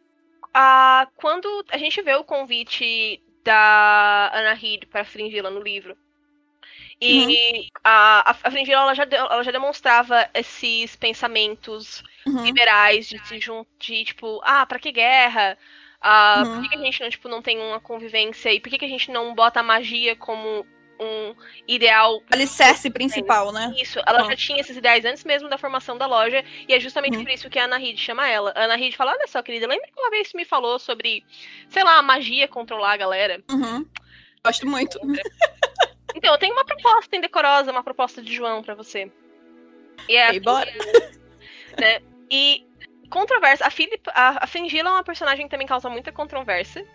a, quando a gente vê o convite da Ana Reed para Fringila no livro. E Uhum. a, a, a Fringilla ela já, de- ela já demonstrava esses pensamentos Uhum. liberais de, jun- de tipo, ah, pra que guerra? Ah, Uhum. Por que, que a gente não, tipo, não tem uma convivência? E por que, que a gente não bota a magia como um ideal alicerce principal, né? isso, ela Uhum. já tinha esses ideais antes mesmo da formação da loja, e é justamente Uhum. por isso que a Ana Reed chama ela. A Ana Reed fala: Olha só, querida, lembra que uma vez você me falou sobre, sei lá, magia controlar a galera? Uhum. Gosto muito. Então, eu tenho uma proposta indecorosa, uma proposta de João pra você. E é E bora. né? E controvérsia. A, Philip, a, a Fringilla é uma personagem que também causa muita controvérsia.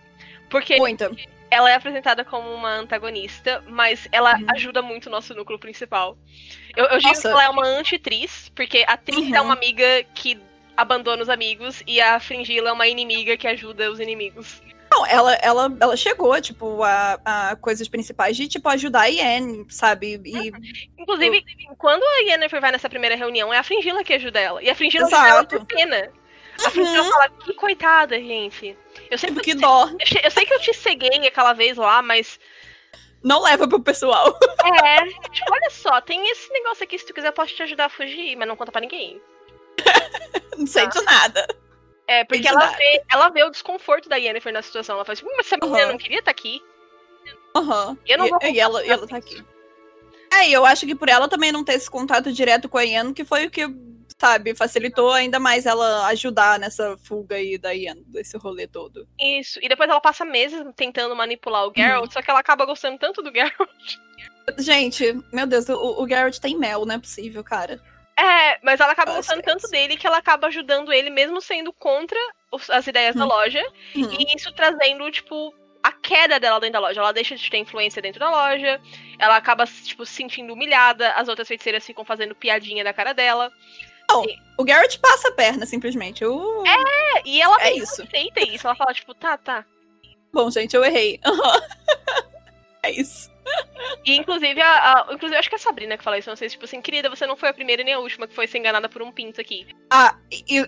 Porque Muita. Ela é apresentada como uma antagonista, mas ela Uhum. ajuda muito o nosso núcleo principal. Eu, eu digo que ela é uma antitriz, porque a Tris Uhum. é uma amiga que abandona os amigos e a Fringilla é uma inimiga que ajuda os inimigos. Não, ela, ela, ela chegou, tipo, a, a coisas principais de, tipo, ajudar a Yen, sabe? E, Inclusive, quando a Yennefer vai nessa primeira reunião, é a Fringilla que ajuda ela. E a Fringilla ajuda ela por pena. A Fringilla fala, que coitada, gente. Eu sei tipo, que, dó. eu sei- eu sei que eu te ceguei aquela vez lá, mas Não leva pro pessoal. É, tipo, olha só, tem esse negócio aqui, se tu quiser, eu posso te ajudar a fugir, mas não conta pra ninguém. Não sei de nada. É, porque ela nada. vê, ela vê o desconforto da Yennefer na situação. Ela fala assim, "Hum, mas essa menina Aham. não queria estar aqui. Aham. Eu não e, vou e ela, e ela tá aqui. É, e eu acho que por ela também não ter esse contato direto com a Ian, que foi o que, sabe, facilitou ainda mais ela ajudar nessa fuga aí da Ian, desse rolê todo. Isso. E depois ela passa meses tentando manipular o Geralt, Uhum. só que ela acaba gostando tanto do Geralt. Gente, meu Deus, o, o Garrett tem mel, não é possível, cara. É, mas ela acaba gostando tanto dele que ela acaba ajudando ele, mesmo sendo contra as ideias da Hum. loja. Uhum. E isso trazendo, tipo, a queda dela dentro da loja. Ela deixa de ter influência dentro da loja. Ela acaba, tipo, se sentindo humilhada. As outras feiticeiras ficam fazendo piadinha da cara dela. O Garrett passa a perna, simplesmente. Eu... É, e ela É isso. aceita isso. Ela fala, tipo, tá, tá. Bom, gente, eu errei. é isso. E inclusive, a, a- inclusive, acho que é a Sabrina que fala isso, não sei, tipo assim, querida, você não foi a primeira nem a última que foi ser enganada por um pinto aqui. Ah,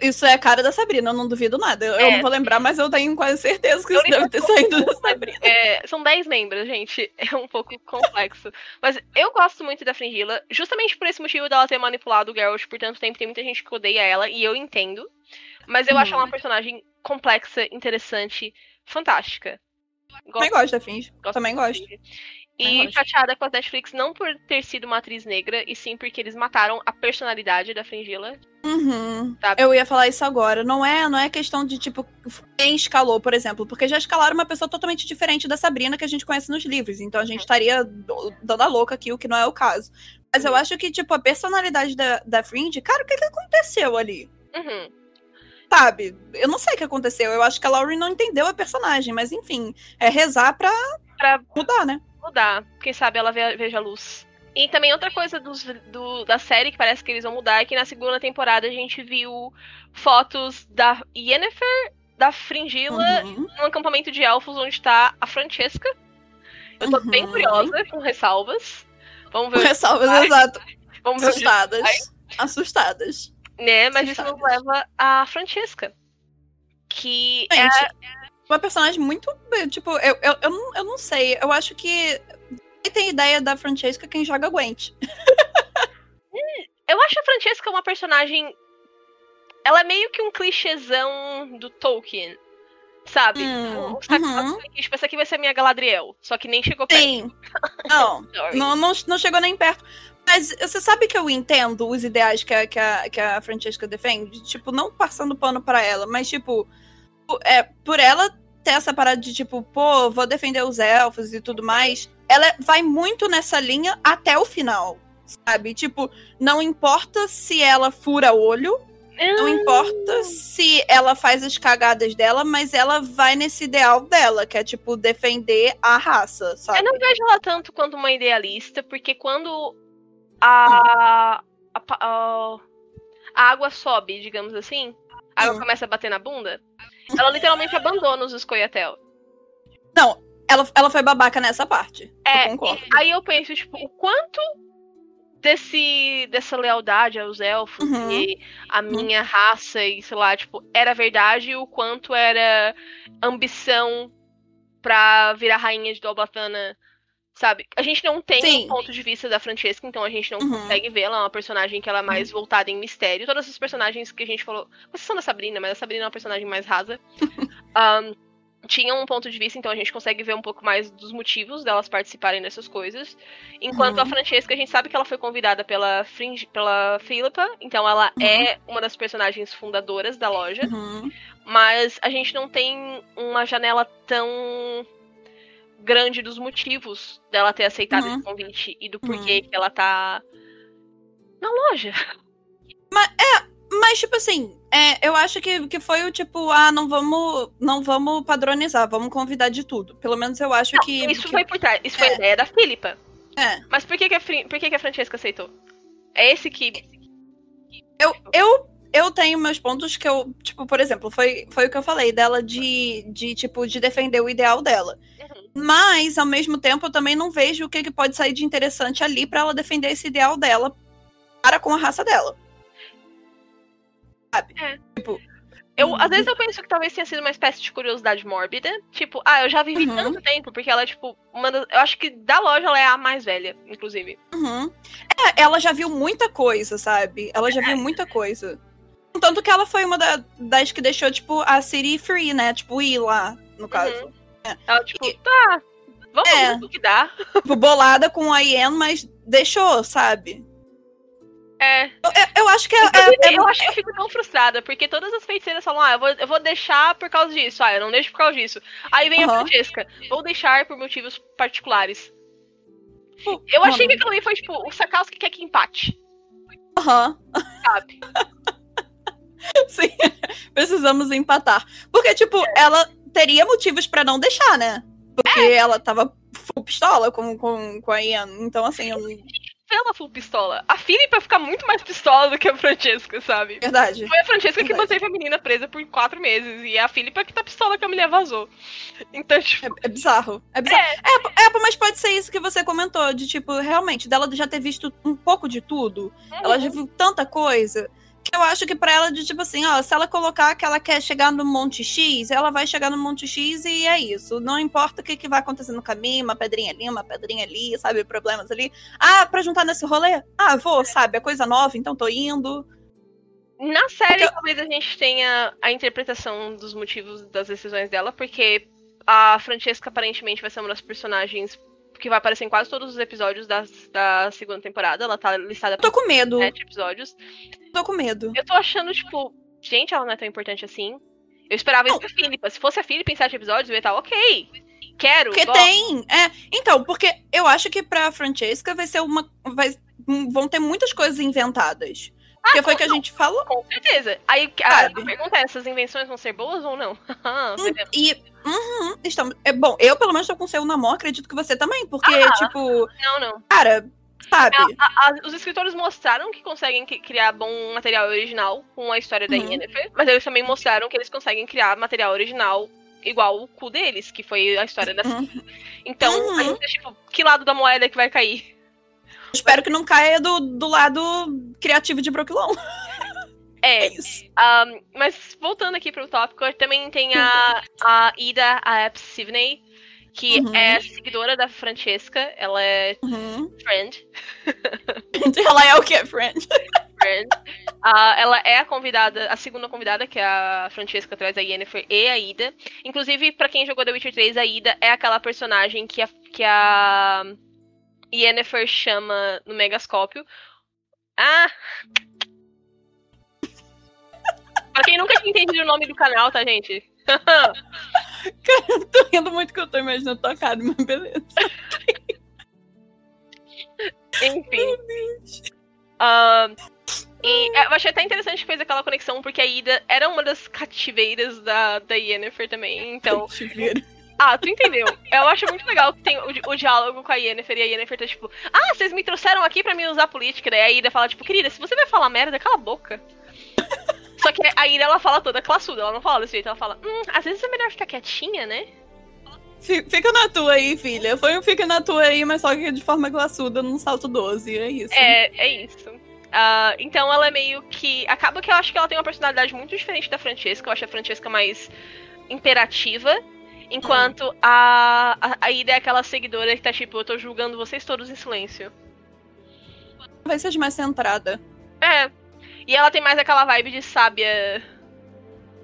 isso é a cara da Sabrina, eu não duvido nada. Eu, eu É. não vou lembrar, mas eu tenho quase certeza que Eu isso deve ter saído da Sabrina. É, são 10 membros, gente. É um pouco complexo. Mas eu gosto muito da Fringilla, justamente por esse motivo dela ter manipulado o Geralt por tanto tempo. Tem muita gente que odeia ela, e eu entendo. Mas eu Uhum. acho ela uma personagem complexa, interessante, fantástica. Também gosto da Finge. gosto Também gosto. E Também gosto. chateada com a Netflix não por ter sido uma atriz negra, e sim porque eles mataram a personalidade da Fringilla. Uhum. Sabe? Eu ia falar isso agora. Não é, não é questão de, tipo, quem escalou, por exemplo. Porque já escalaram uma pessoa totalmente diferente da Sabrina que a gente conhece nos livros. Então a gente estaria do- dando a louca aqui, o que não é o caso. Mas eu acho que, tipo, a personalidade da, da Fringe, cara, o que, que aconteceu ali? Uhum. Sabe? Eu não sei o que aconteceu. Eu acho que a Laurie não entendeu a personagem, mas enfim, é rezar pra, Pra mudar, né? Mudar. Quem sabe ela ve- veja a luz. E também outra coisa dos- do- da série que parece que eles vão mudar é que na segunda temporada a gente viu fotos da Yennefer, da Fringilla, Uhum. num acampamento de elfos onde tá a Francesca. Eu tô bem Uhum. curiosa, com ressalvas. Vamos ver, Ressalvas, vai. exato. vamos ver Assustadas. Assustadas. né? Mas isso nos assustadas. leva a Francesca. Que é Gente, uma personagem muito. Tipo, eu, eu, eu, não, eu não sei. Eu acho que. Quem tem ideia da Francesca quem joga Gwent. Eu acho a Francesca uma personagem. Ela é meio que um clichêzão do Tolkien. Sabe? Hum, uhum. aquela coisa que, Tipo, essa aqui vai ser a minha Galadriel. Só que nem chegou perto. Sim. Não, não, não, não chegou nem perto. Mas você sabe que eu entendo os ideais que a, que a, que a Francesca defende? Tipo, não passando pano pra ela, mas tipo, é, por ela ter essa parada de tipo, pô, vou defender os elfos e tudo mais, ela vai muito nessa linha até o final, sabe? Tipo, não importa se ela fura olho, não importa se ela faz as cagadas dela, mas ela vai nesse ideal dela, que é tipo defender a raça, sabe? Eu não vejo ela tanto quanto uma idealista, porque quando a, a, a, a água sobe, digamos assim, a água Hum. começa a bater na bunda, ela literalmente abandona os Escoiatel. Ela, ela foi babaca nessa parte. É, eu concordo. aí eu penso, tipo, o quanto desse, dessa lealdade aos elfos Uhum. e a minha raça e, sei lá, tipo, era verdade e o quanto era ambição pra virar rainha de Dolbatana, sabe? A gente não tem Sim. um ponto de vista da Francesca, então a gente não Uhum. consegue ver. Ela é uma personagem que ela é mais voltada em mistério. Todas as personagens que a gente falou, com exceção da Sabrina, mas a Sabrina é uma personagem mais rasa. Ahn, tinham um ponto de vista, então a gente consegue ver um pouco mais dos motivos delas participarem dessas coisas. Enquanto Uhum. a Francesca, a gente sabe que ela foi convidada pela, Fringe, pela Philippa, então ela Uhum. é uma das personagens fundadoras da loja, Uhum. mas a gente não tem uma janela tão grande dos motivos dela ter aceitado Uhum. esse convite e do porquê que ela tá na loja. Mas, tipo assim, é, eu acho que, que foi o tipo, ah, não vamos, não vamos padronizar, vamos convidar de tudo. Pelo menos eu acho que. Isso que- foi por trás, isso foi a é. ideia da Philippa. É. Mas por que, que, a, por que, que a Francesca aceitou? É esse que. Eu, eu, eu tenho meus pontos que eu, tipo, por exemplo, foi, foi o que eu falei dela de, de, tipo, de defender o ideal dela. Uhum. Mas, ao mesmo tempo, eu também não vejo o que, que pode sair de interessante ali pra ela defender esse ideal dela para com a raça dela. Sabe? É. Tipo, Eu, às vezes eu penso que talvez tenha sido uma espécie de curiosidade mórbida. Tipo, ah, eu já vivi Uhum. tanto tempo, porque ela é, tipo, uma das, Eu acho que da loja ela é a mais velha, inclusive. Uhum. É, ela já viu muita coisa, sabe? Ela já viu muita coisa. Tanto que ela foi uma da- das que deixou, tipo, a City free, né? Tipo, ir lá, no caso. Ela, tipo, E- tá. Vamos É. ver o que dá. Tipo, bolada com a Ian, mas deixou, sabe? É. Eu, eu acho que é, Inclusive, é- é- eu acho que eu fico tão frustrada, porque todas as feiticeiras falam, ah, eu vou, eu vou deixar por causa disso, ah, eu não deixo por causa disso. Aí vem a Aham. Francesca, vou deixar por motivos particulares. Pô, Eu achei que mano, aquilo ali foi, tipo, o Sakowski quer que empate, aham. sabe? Sim, precisamos empatar. Porque, tipo, ela teria motivos pra não deixar, né? Porque ela tava full pistola com, com, com a Ian. Então, assim, eu... Ela full pistola. A Philippa fica muito mais pistola do que a Francesca, sabe? verdade. Foi a Francesca que Verdade. manteve a menina presa por quatro meses. E é a Philippa que tá pistola que a mulher vazou. Então, tipo, É, é bizarro. É bizarro. É. é, mas pode ser isso que você comentou, de tipo, realmente, dela já ter visto um pouco de tudo. Ela já viu tanta coisa. Que eu acho que pra ela, de tipo assim, ó, se ela colocar que ela quer chegar no Monte X, ela vai chegar no Monte X e é isso. Não importa o que, que vai acontecer no caminho, uma pedrinha ali, uma pedrinha ali, sabe? Problemas ali. Ah, pra juntar nesse rolê? Ah, vou, sabe? É coisa nova, então tô indo. Na série, Porque- talvez a gente tenha a interpretação dos motivos das decisões dela, porque a Francesca aparentemente vai ser uma das personagens que vai aparecer em quase todos os episódios da, da segunda temporada. Ela tá listada Tô com medo. sete episódios. Tô com medo. Eu tô achando, tipo, gente, ela não é tão importante assim. Eu esperava isso Não. da Philippa. Se fosse a Philippa em sete episódios, eu ia estar, ok. Quero. Porque gosto. tem. É, então, porque eu acho que pra Francesca vai ser uma. Vai, vão ter muitas coisas inventadas. Porque foi o que a gente falou. Com certeza. Aí a, a pergunta é: essas invenções vão ser boas ou não? Veremos. E. Uhum, estamos, é, bom, eu pelo menos tô com o seu na mão, acredito que você também. Porque, tipo, não, não. cara, sabe? A- a- os escritores mostraram que conseguem que- criar bom material original com a história da Uhum. Yennefer, mas eles também mostraram que eles conseguem criar material original igual o cu deles, que foi a história da Uhum. Então, Uhum. a gente, tipo, que lado da moeda que vai cair? Espero que não caia do, do lado criativo de Brooklyn. É, É isso. um, mas voltando aqui pro tópico, também tem a, a Ida a Epps Sivney, que Uhum. é seguidora da Francesca, ela é Uhum. friend. Ela é o quê, friend? friend. Ah, ela é a convidada, a segunda convidada, que é a Francesca traz a Yennefer e a Ida. Inclusive, pra quem jogou The Witcher 3, a Ida é aquela personagem que a, que a Yennefer chama no Megascópio. Ah! pra quem nunca tinha entendido o nome do canal, tá, gente? tô rindo muito que eu tô imaginando tua cara, mas beleza. Enfim. Ahn, e eu achei até interessante que fez aquela conexão, porque a Ida era uma das cativeiras da, da Yennefer também, então... Chuveiro. Ah, tu entendeu. Eu acho muito legal que tem o, o diálogo com a Yennefer e a Yennefer tá tipo, ah, vocês me trouxeram aqui pra me usar política. Daí a Ida fala, tipo, querida, se você vai falar merda, cala a boca. Só que a Ida, ela fala toda classuda, ela não fala desse jeito, ela fala, hum, às vezes é melhor ficar quietinha, né? Fi- Fica na tua aí, filha. Foi um fica na tua aí, mas só que de forma glaçuda num salto 12. É isso. É, é isso. Ah, então ela é meio que. Acaba que eu acho que ela tem uma personalidade muito diferente da Francesca. Eu acho a Francesca mais imperativa. Enquanto a, a, a Ida é aquela seguidora que tá tipo, eu tô julgando vocês todos em silêncio. Vai ser mais centrada. É. E ela tem mais aquela vibe de sábia.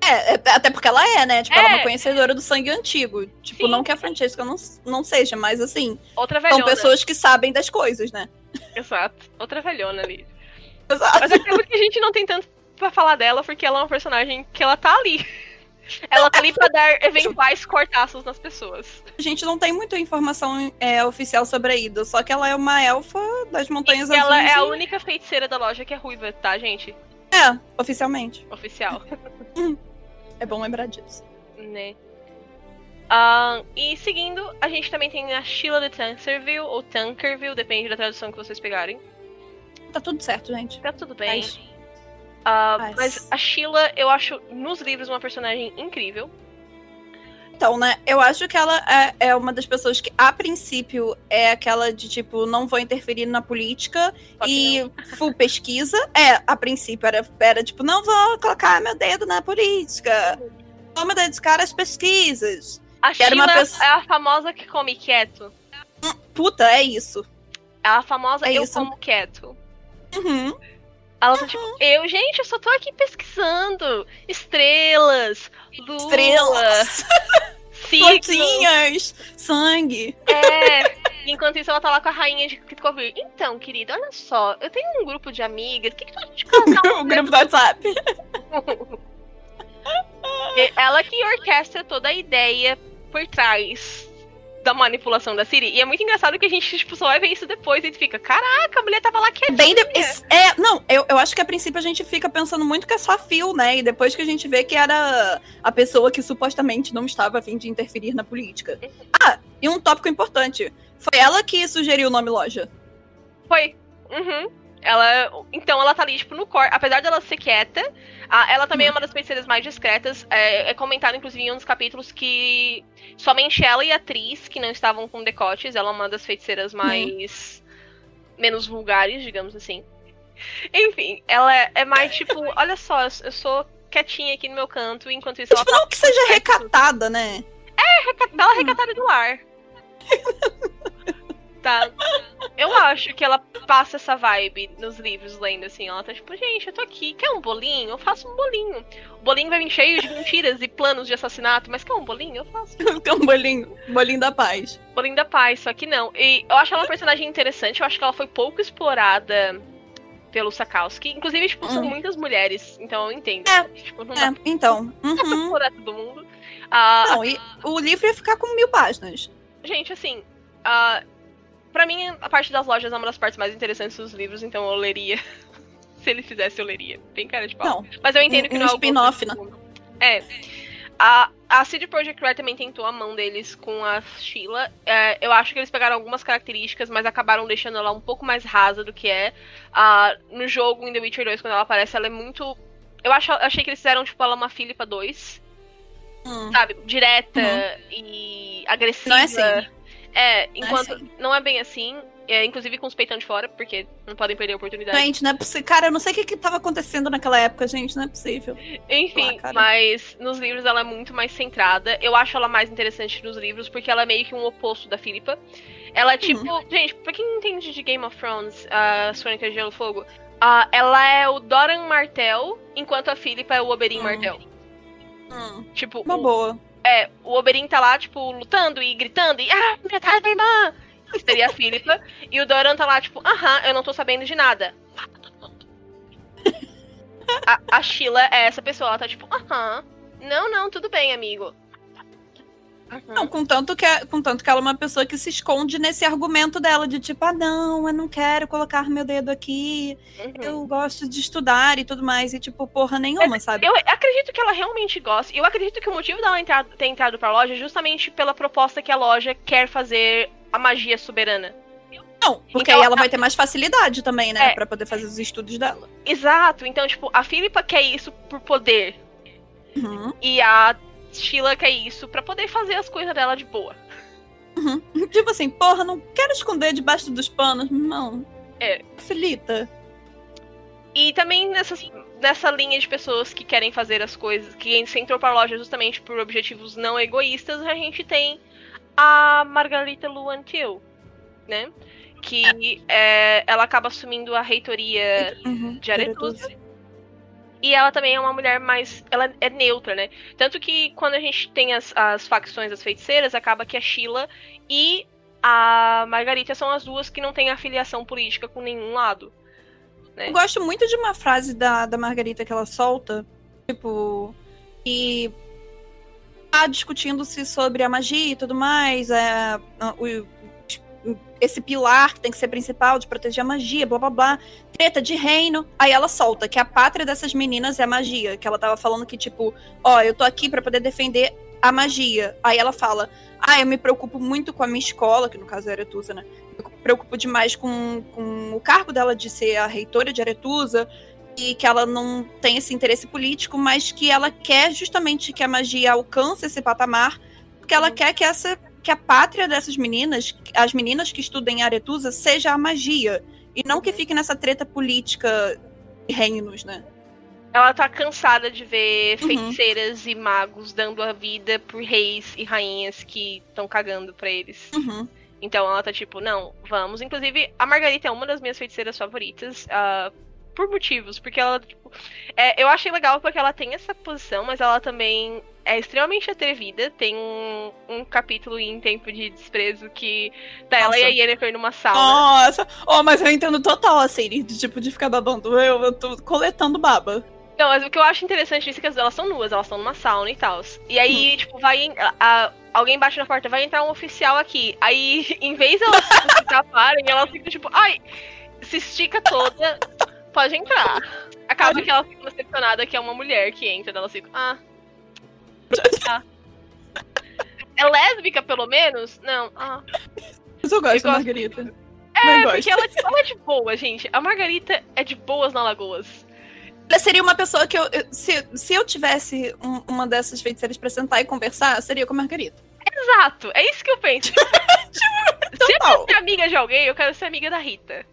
É, é, até porque ela é, né? Tipo, ela é É. uma conhecedora do sangue antigo. Tipo, Sim. não que a Francesca não, não seja, mas assim, Outra são velhona. pessoas que sabem das coisas, né? Exato. Outra velhona ali. Exato. Mas acaba que a gente não tem tanto pra falar dela, porque ela é uma personagem que ela tá ali. Ela tá ali pra dar eventuais cortaços nas pessoas. A gente não tem muita informação é, oficial sobre a Ida, só que ela é uma elfa das montanhas E ela azuis. é a única feiticeira da loja que é ruiva, tá, gente? É, oficialmente. Oficial. É bom lembrar disso. né? Ah, e seguindo, a gente também tem a Sheila de Tankerville, ou Tankerville, depende da tradução que vocês pegarem. Tá tudo certo, gente. Tá tudo bem. Mas- Ah, Mas- a Sheila, eu acho nos livros uma personagem incrível. Então, né, eu acho que ela é, é uma das pessoas que, a princípio, é aquela de tipo, não vou interferir na política e full pesquisa. É, a princípio era, era tipo, não vou colocar meu dedo na política. Me dedicar às pesquisas. A Era uma Sheila pessoa- é a famosa que come quieto. Puta, é isso. É a famosa É eu isso. como quieto. Uhum. Ela tá tipo, eu, gente, eu só tô aqui pesquisando estrelas, lua, Estrelas, plantinhas, sangue. É. Enquanto isso, ela tá lá com a rainha de Kitcovir. Então, querida, olha só, eu tenho um grupo de amigas. O que, que tu acha de casar o grupo do WhatsApp. E Ela que orquestra toda a ideia por trás da manipulação da Siri. E é muito engraçado que a gente tipo, só vai ver isso depois e a gente fica, caraca, a mulher tava lá quietinha. Bem de... É, não, eu, eu acho que a princípio a gente fica pensando muito que é só fio, né? E depois que a gente vê que era a pessoa que supostamente não estava a fim de interferir na política. Ah, e um tópico importante. Foi ela que sugeriu o nome loja. Foi. Uhum. Ela. Então ela tá ali, tipo, no core. Apesar dela ser quieta, a- ela também é uma das feiticeiras mais discretas. É, é comentado, inclusive, em um dos capítulos que somente ela e a atriz, que não estavam com decotes, ela é uma das feiticeiras mais. menos vulgares, digamos assim. Enfim, ela é, é mais tipo, olha só, eu, sou quietinha aqui no meu canto, enquanto isso ela Tipo, tá. não que seja recatada, né? reca- Bela recatada do ar. tá. Eu acho que ela passa essa vibe nos livros lendo, assim. Ela tá tipo, gente, eu tô aqui, quer um bolinho? Eu faço um bolinho. O bolinho vai vir cheio de mentiras e planos de assassinato, mas quer um bolinho? Eu faço. Fica um bolinho, bolinho da paz. Bolinho da paz, só que não. E eu acho ela uma personagem interessante, eu acho que ela foi pouco explorada pelo Sakowski. Inclusive, tipo, são Hum. muitas mulheres, então eu entendo. É, Tipo, não dá É, então. pra Uhum. explorar todo mundo. Ah, Não, e o livro ia ficar com mil páginas. Gente, assim, ah, pra mim a parte das lojas é uma das partes mais interessantes dos livros, então eu leria. Se ele fizesse, eu leria. Bem cara de pau. Não, Mas eu entendo um- que um não é o spin-off, mundo. É. A, a CD Projekt Red também tentou a mão deles com a Sheila. É, eu acho que eles pegaram algumas características, mas acabaram deixando ela um pouco mais rasa do que é. Ah, no jogo, em The Witcher 2, quando ela aparece, ela é muito. Eu acho, achei que eles fizeram, tipo, ela uma Philippa 2 Hum. sabe, direta e agressiva. Não é assim. É, enquanto assim. não é bem assim, é, inclusive com os peitão de fora, porque não podem perder a oportunidade. Gente, não é possível. Cara, eu não sei o que, que tava acontecendo naquela época, gente. Não é possível. Enfim, mas nos livros ela é muito mais centrada. Eu acho ela mais interessante nos livros, porque ela é meio que um oposto da Philippa. Ela é tipo. Gente, pra quem não entende de Game of Thrones, a Sônica de Gelo Fogo, ah, ela é o Doran Martel, enquanto a Philippa é o Oberyn Hum. Martel. Hum, Tipo, uma o- boa. É, o Oberyn tá lá, tipo, lutando e gritando e ah, cara da irmã! Que seria a Philippa. e o Doran tá lá, tipo, aham, eu não tô sabendo de nada. A, a Sheila é essa pessoa, ela tá tipo, aham. Não, não, tudo bem, amigo. Aham. Não, contanto que, é- contanto que ela é uma pessoa que se esconde nesse argumento dela, de tipo, ah, não, eu não quero colocar meu dedo aqui, Uhum. eu gosto de estudar e tudo mais, e tipo, porra nenhuma, sabe? Eu acredito que ela realmente gosta. E eu acredito que o motivo dela entrar, ter entrado pra loja é justamente pela proposta que a loja quer fazer a magia soberana. Não, porque Então, aí ela vai ter mais facilidade também, né, É. Pra poder fazer os estudos dela. Exato. Então, tipo, a Philippa quer isso por poder. Uhum, E a Sheila quer isso pra poder fazer as coisas dela de boa. uhum. Tipo assim, porra, não quero esconder debaixo dos panos, não. É. Facilita. E também nessas, nessa linha de pessoas que querem fazer as coisas, que se entrou pra loja justamente por objetivos não egoístas, a gente tem a Margarita Luan Till, né? Que é, ela acaba assumindo a reitoria Uhum, de Aretusa. E ela também é uma mulher mais. Ela é neutra, né? Tanto que quando a gente tem as, as facções das feiticeiras, acaba que a Sheila e a Margarita são as duas que não têm afiliação política com nenhum lado. Eu gosto muito de uma frase da, da Margarita que ela solta, tipo, que tá discutindo-se sobre a magia e tudo mais, é, o- esse pilar que tem que ser principal de proteger a magia, blá blá blá, treta de reino. Aí ela solta que a pátria dessas meninas é a magia, que ela tava falando que, tipo, ó, eu tô aqui pra poder defender a magia. Aí ela fala, ah, eu me preocupo muito com a minha escola, que no caso é Aretusa, né? Eu me preocupo demais com, com o cargo dela de ser a reitora de Aretusa, e que ela não tem esse interesse político, mas que ela quer justamente que a magia alcance esse patamar porque ela quer que essa que a pátria dessas meninas, as meninas que estudem Aretusa, seja a magia. E não que fique nessa treta política de reinos, né? Ela tá cansada de ver Uhum. feiticeiras e magos dando a vida por reis e rainhas que estão cagando pra eles. Uhum. Então ela tá tipo, não, vamos. Inclusive, a Margarita é uma das minhas feiticeiras favoritas. ah, por motivos. Porque ela, tipo. é, eu achei legal porque ela tem essa posição, mas ela também é extremamente atrevida. Tem um, um capítulo em Tempo de Desprezo que tá ela e a Yennefer numa sauna. Nossa! Oh, mas eu entendo total, assim, tipo, de ficar babando. Eu, eu tô coletando baba. Não, mas o que eu acho interessante disso é que as- elas são nuas, elas estão numa sauna e tal. E aí, tipo, vai. a- alguém bate na porta, vai entrar um oficial aqui. Aí, em vez de elas se taparem, elas ficam tipo, ai, se estica toda, pode entrar. Acaba que ela fica decepcionada que é uma mulher que entra, daí elas ficam, ah. Ah. É lésbica, pelo menos? Não, ah. Mas eu gosto Eu da gosto Margarita. É, Não gosto. porque ela, ela é de boa, gente. A Margarita é de boas na Lagoas. Ela seria uma pessoa que eu. se, se eu tivesse um- uma dessas feiticeiras pra sentar e conversar, seria com a Margarita. Exato, é isso que eu penso. Se eu for ser amiga de alguém, eu quero ser amiga da Rita.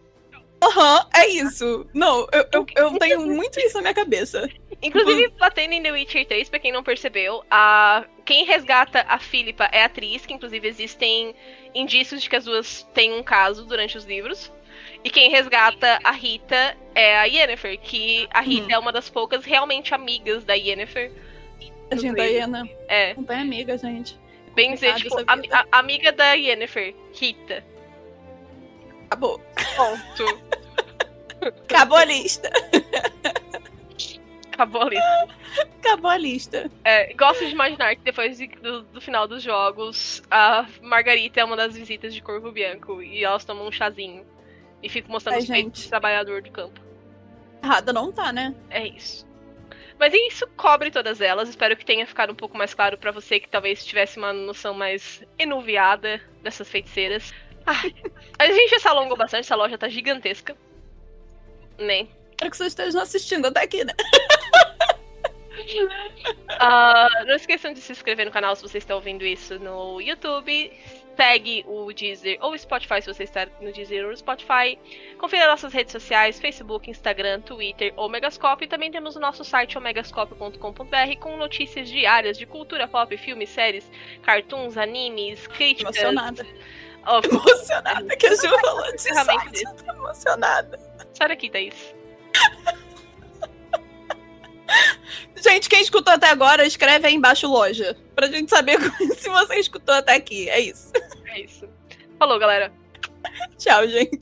Aham, é isso. Não, eu, eu, eu tenho muito isso na minha cabeça. Inclusive, batendo em The Witcher 3, pra quem não percebeu, a... quem resgata a Philippa é a atriz, que inclusive existem indícios de que as duas têm um caso durante os livros. E quem resgata a Rita é a Yennefer, que a Rita Hum. é uma das poucas realmente amigas da Yennefer. A gente da Iena. É, Não tem amiga, gente. bem dizer, tipo, vida. a- amiga da Yennefer, Rita. Acabou. Ponto. Acabou a lista. Acabou a lista. Acabou a lista. É, gosto de imaginar que depois de- do, do final dos jogos, a Margarita é uma das visitas de Corvo Bianco e elas tomam um chazinho e ficam mostrando Ai, os peitos de trabalhador do campo. Errada não tá, né? É isso. Mas isso cobre todas elas. Espero que tenha ficado um pouco mais claro pra você que talvez tivesse uma noção mais enuviada dessas feiticeiras. A gente já se alongou bastante, essa loja tá gigantesca. Né? Espero que vocês estejam assistindo até aqui, né? Ah, não esqueçam de se inscrever no canal se você está ouvindo isso no YouTube. Segue o Deezer ou Spotify se você está no Deezer ou no Spotify. Confira nossas redes sociais, Facebook, Instagram, Twitter ou Megascope. E também temos o nosso site omegascope.com.br com notícias diárias de cultura pop, filmes, séries, cartoons, animes, críticas. Emocionada. Oh, Emocionada que a Ju falou. Ferramenta Ai, eu tô emocionada. Sai daqui, Thaís. Gente, quem escutou até agora, escreve aí embaixo loja. Pra gente saber se você escutou até aqui. É isso. É isso. Falou, galera. Tchau, gente.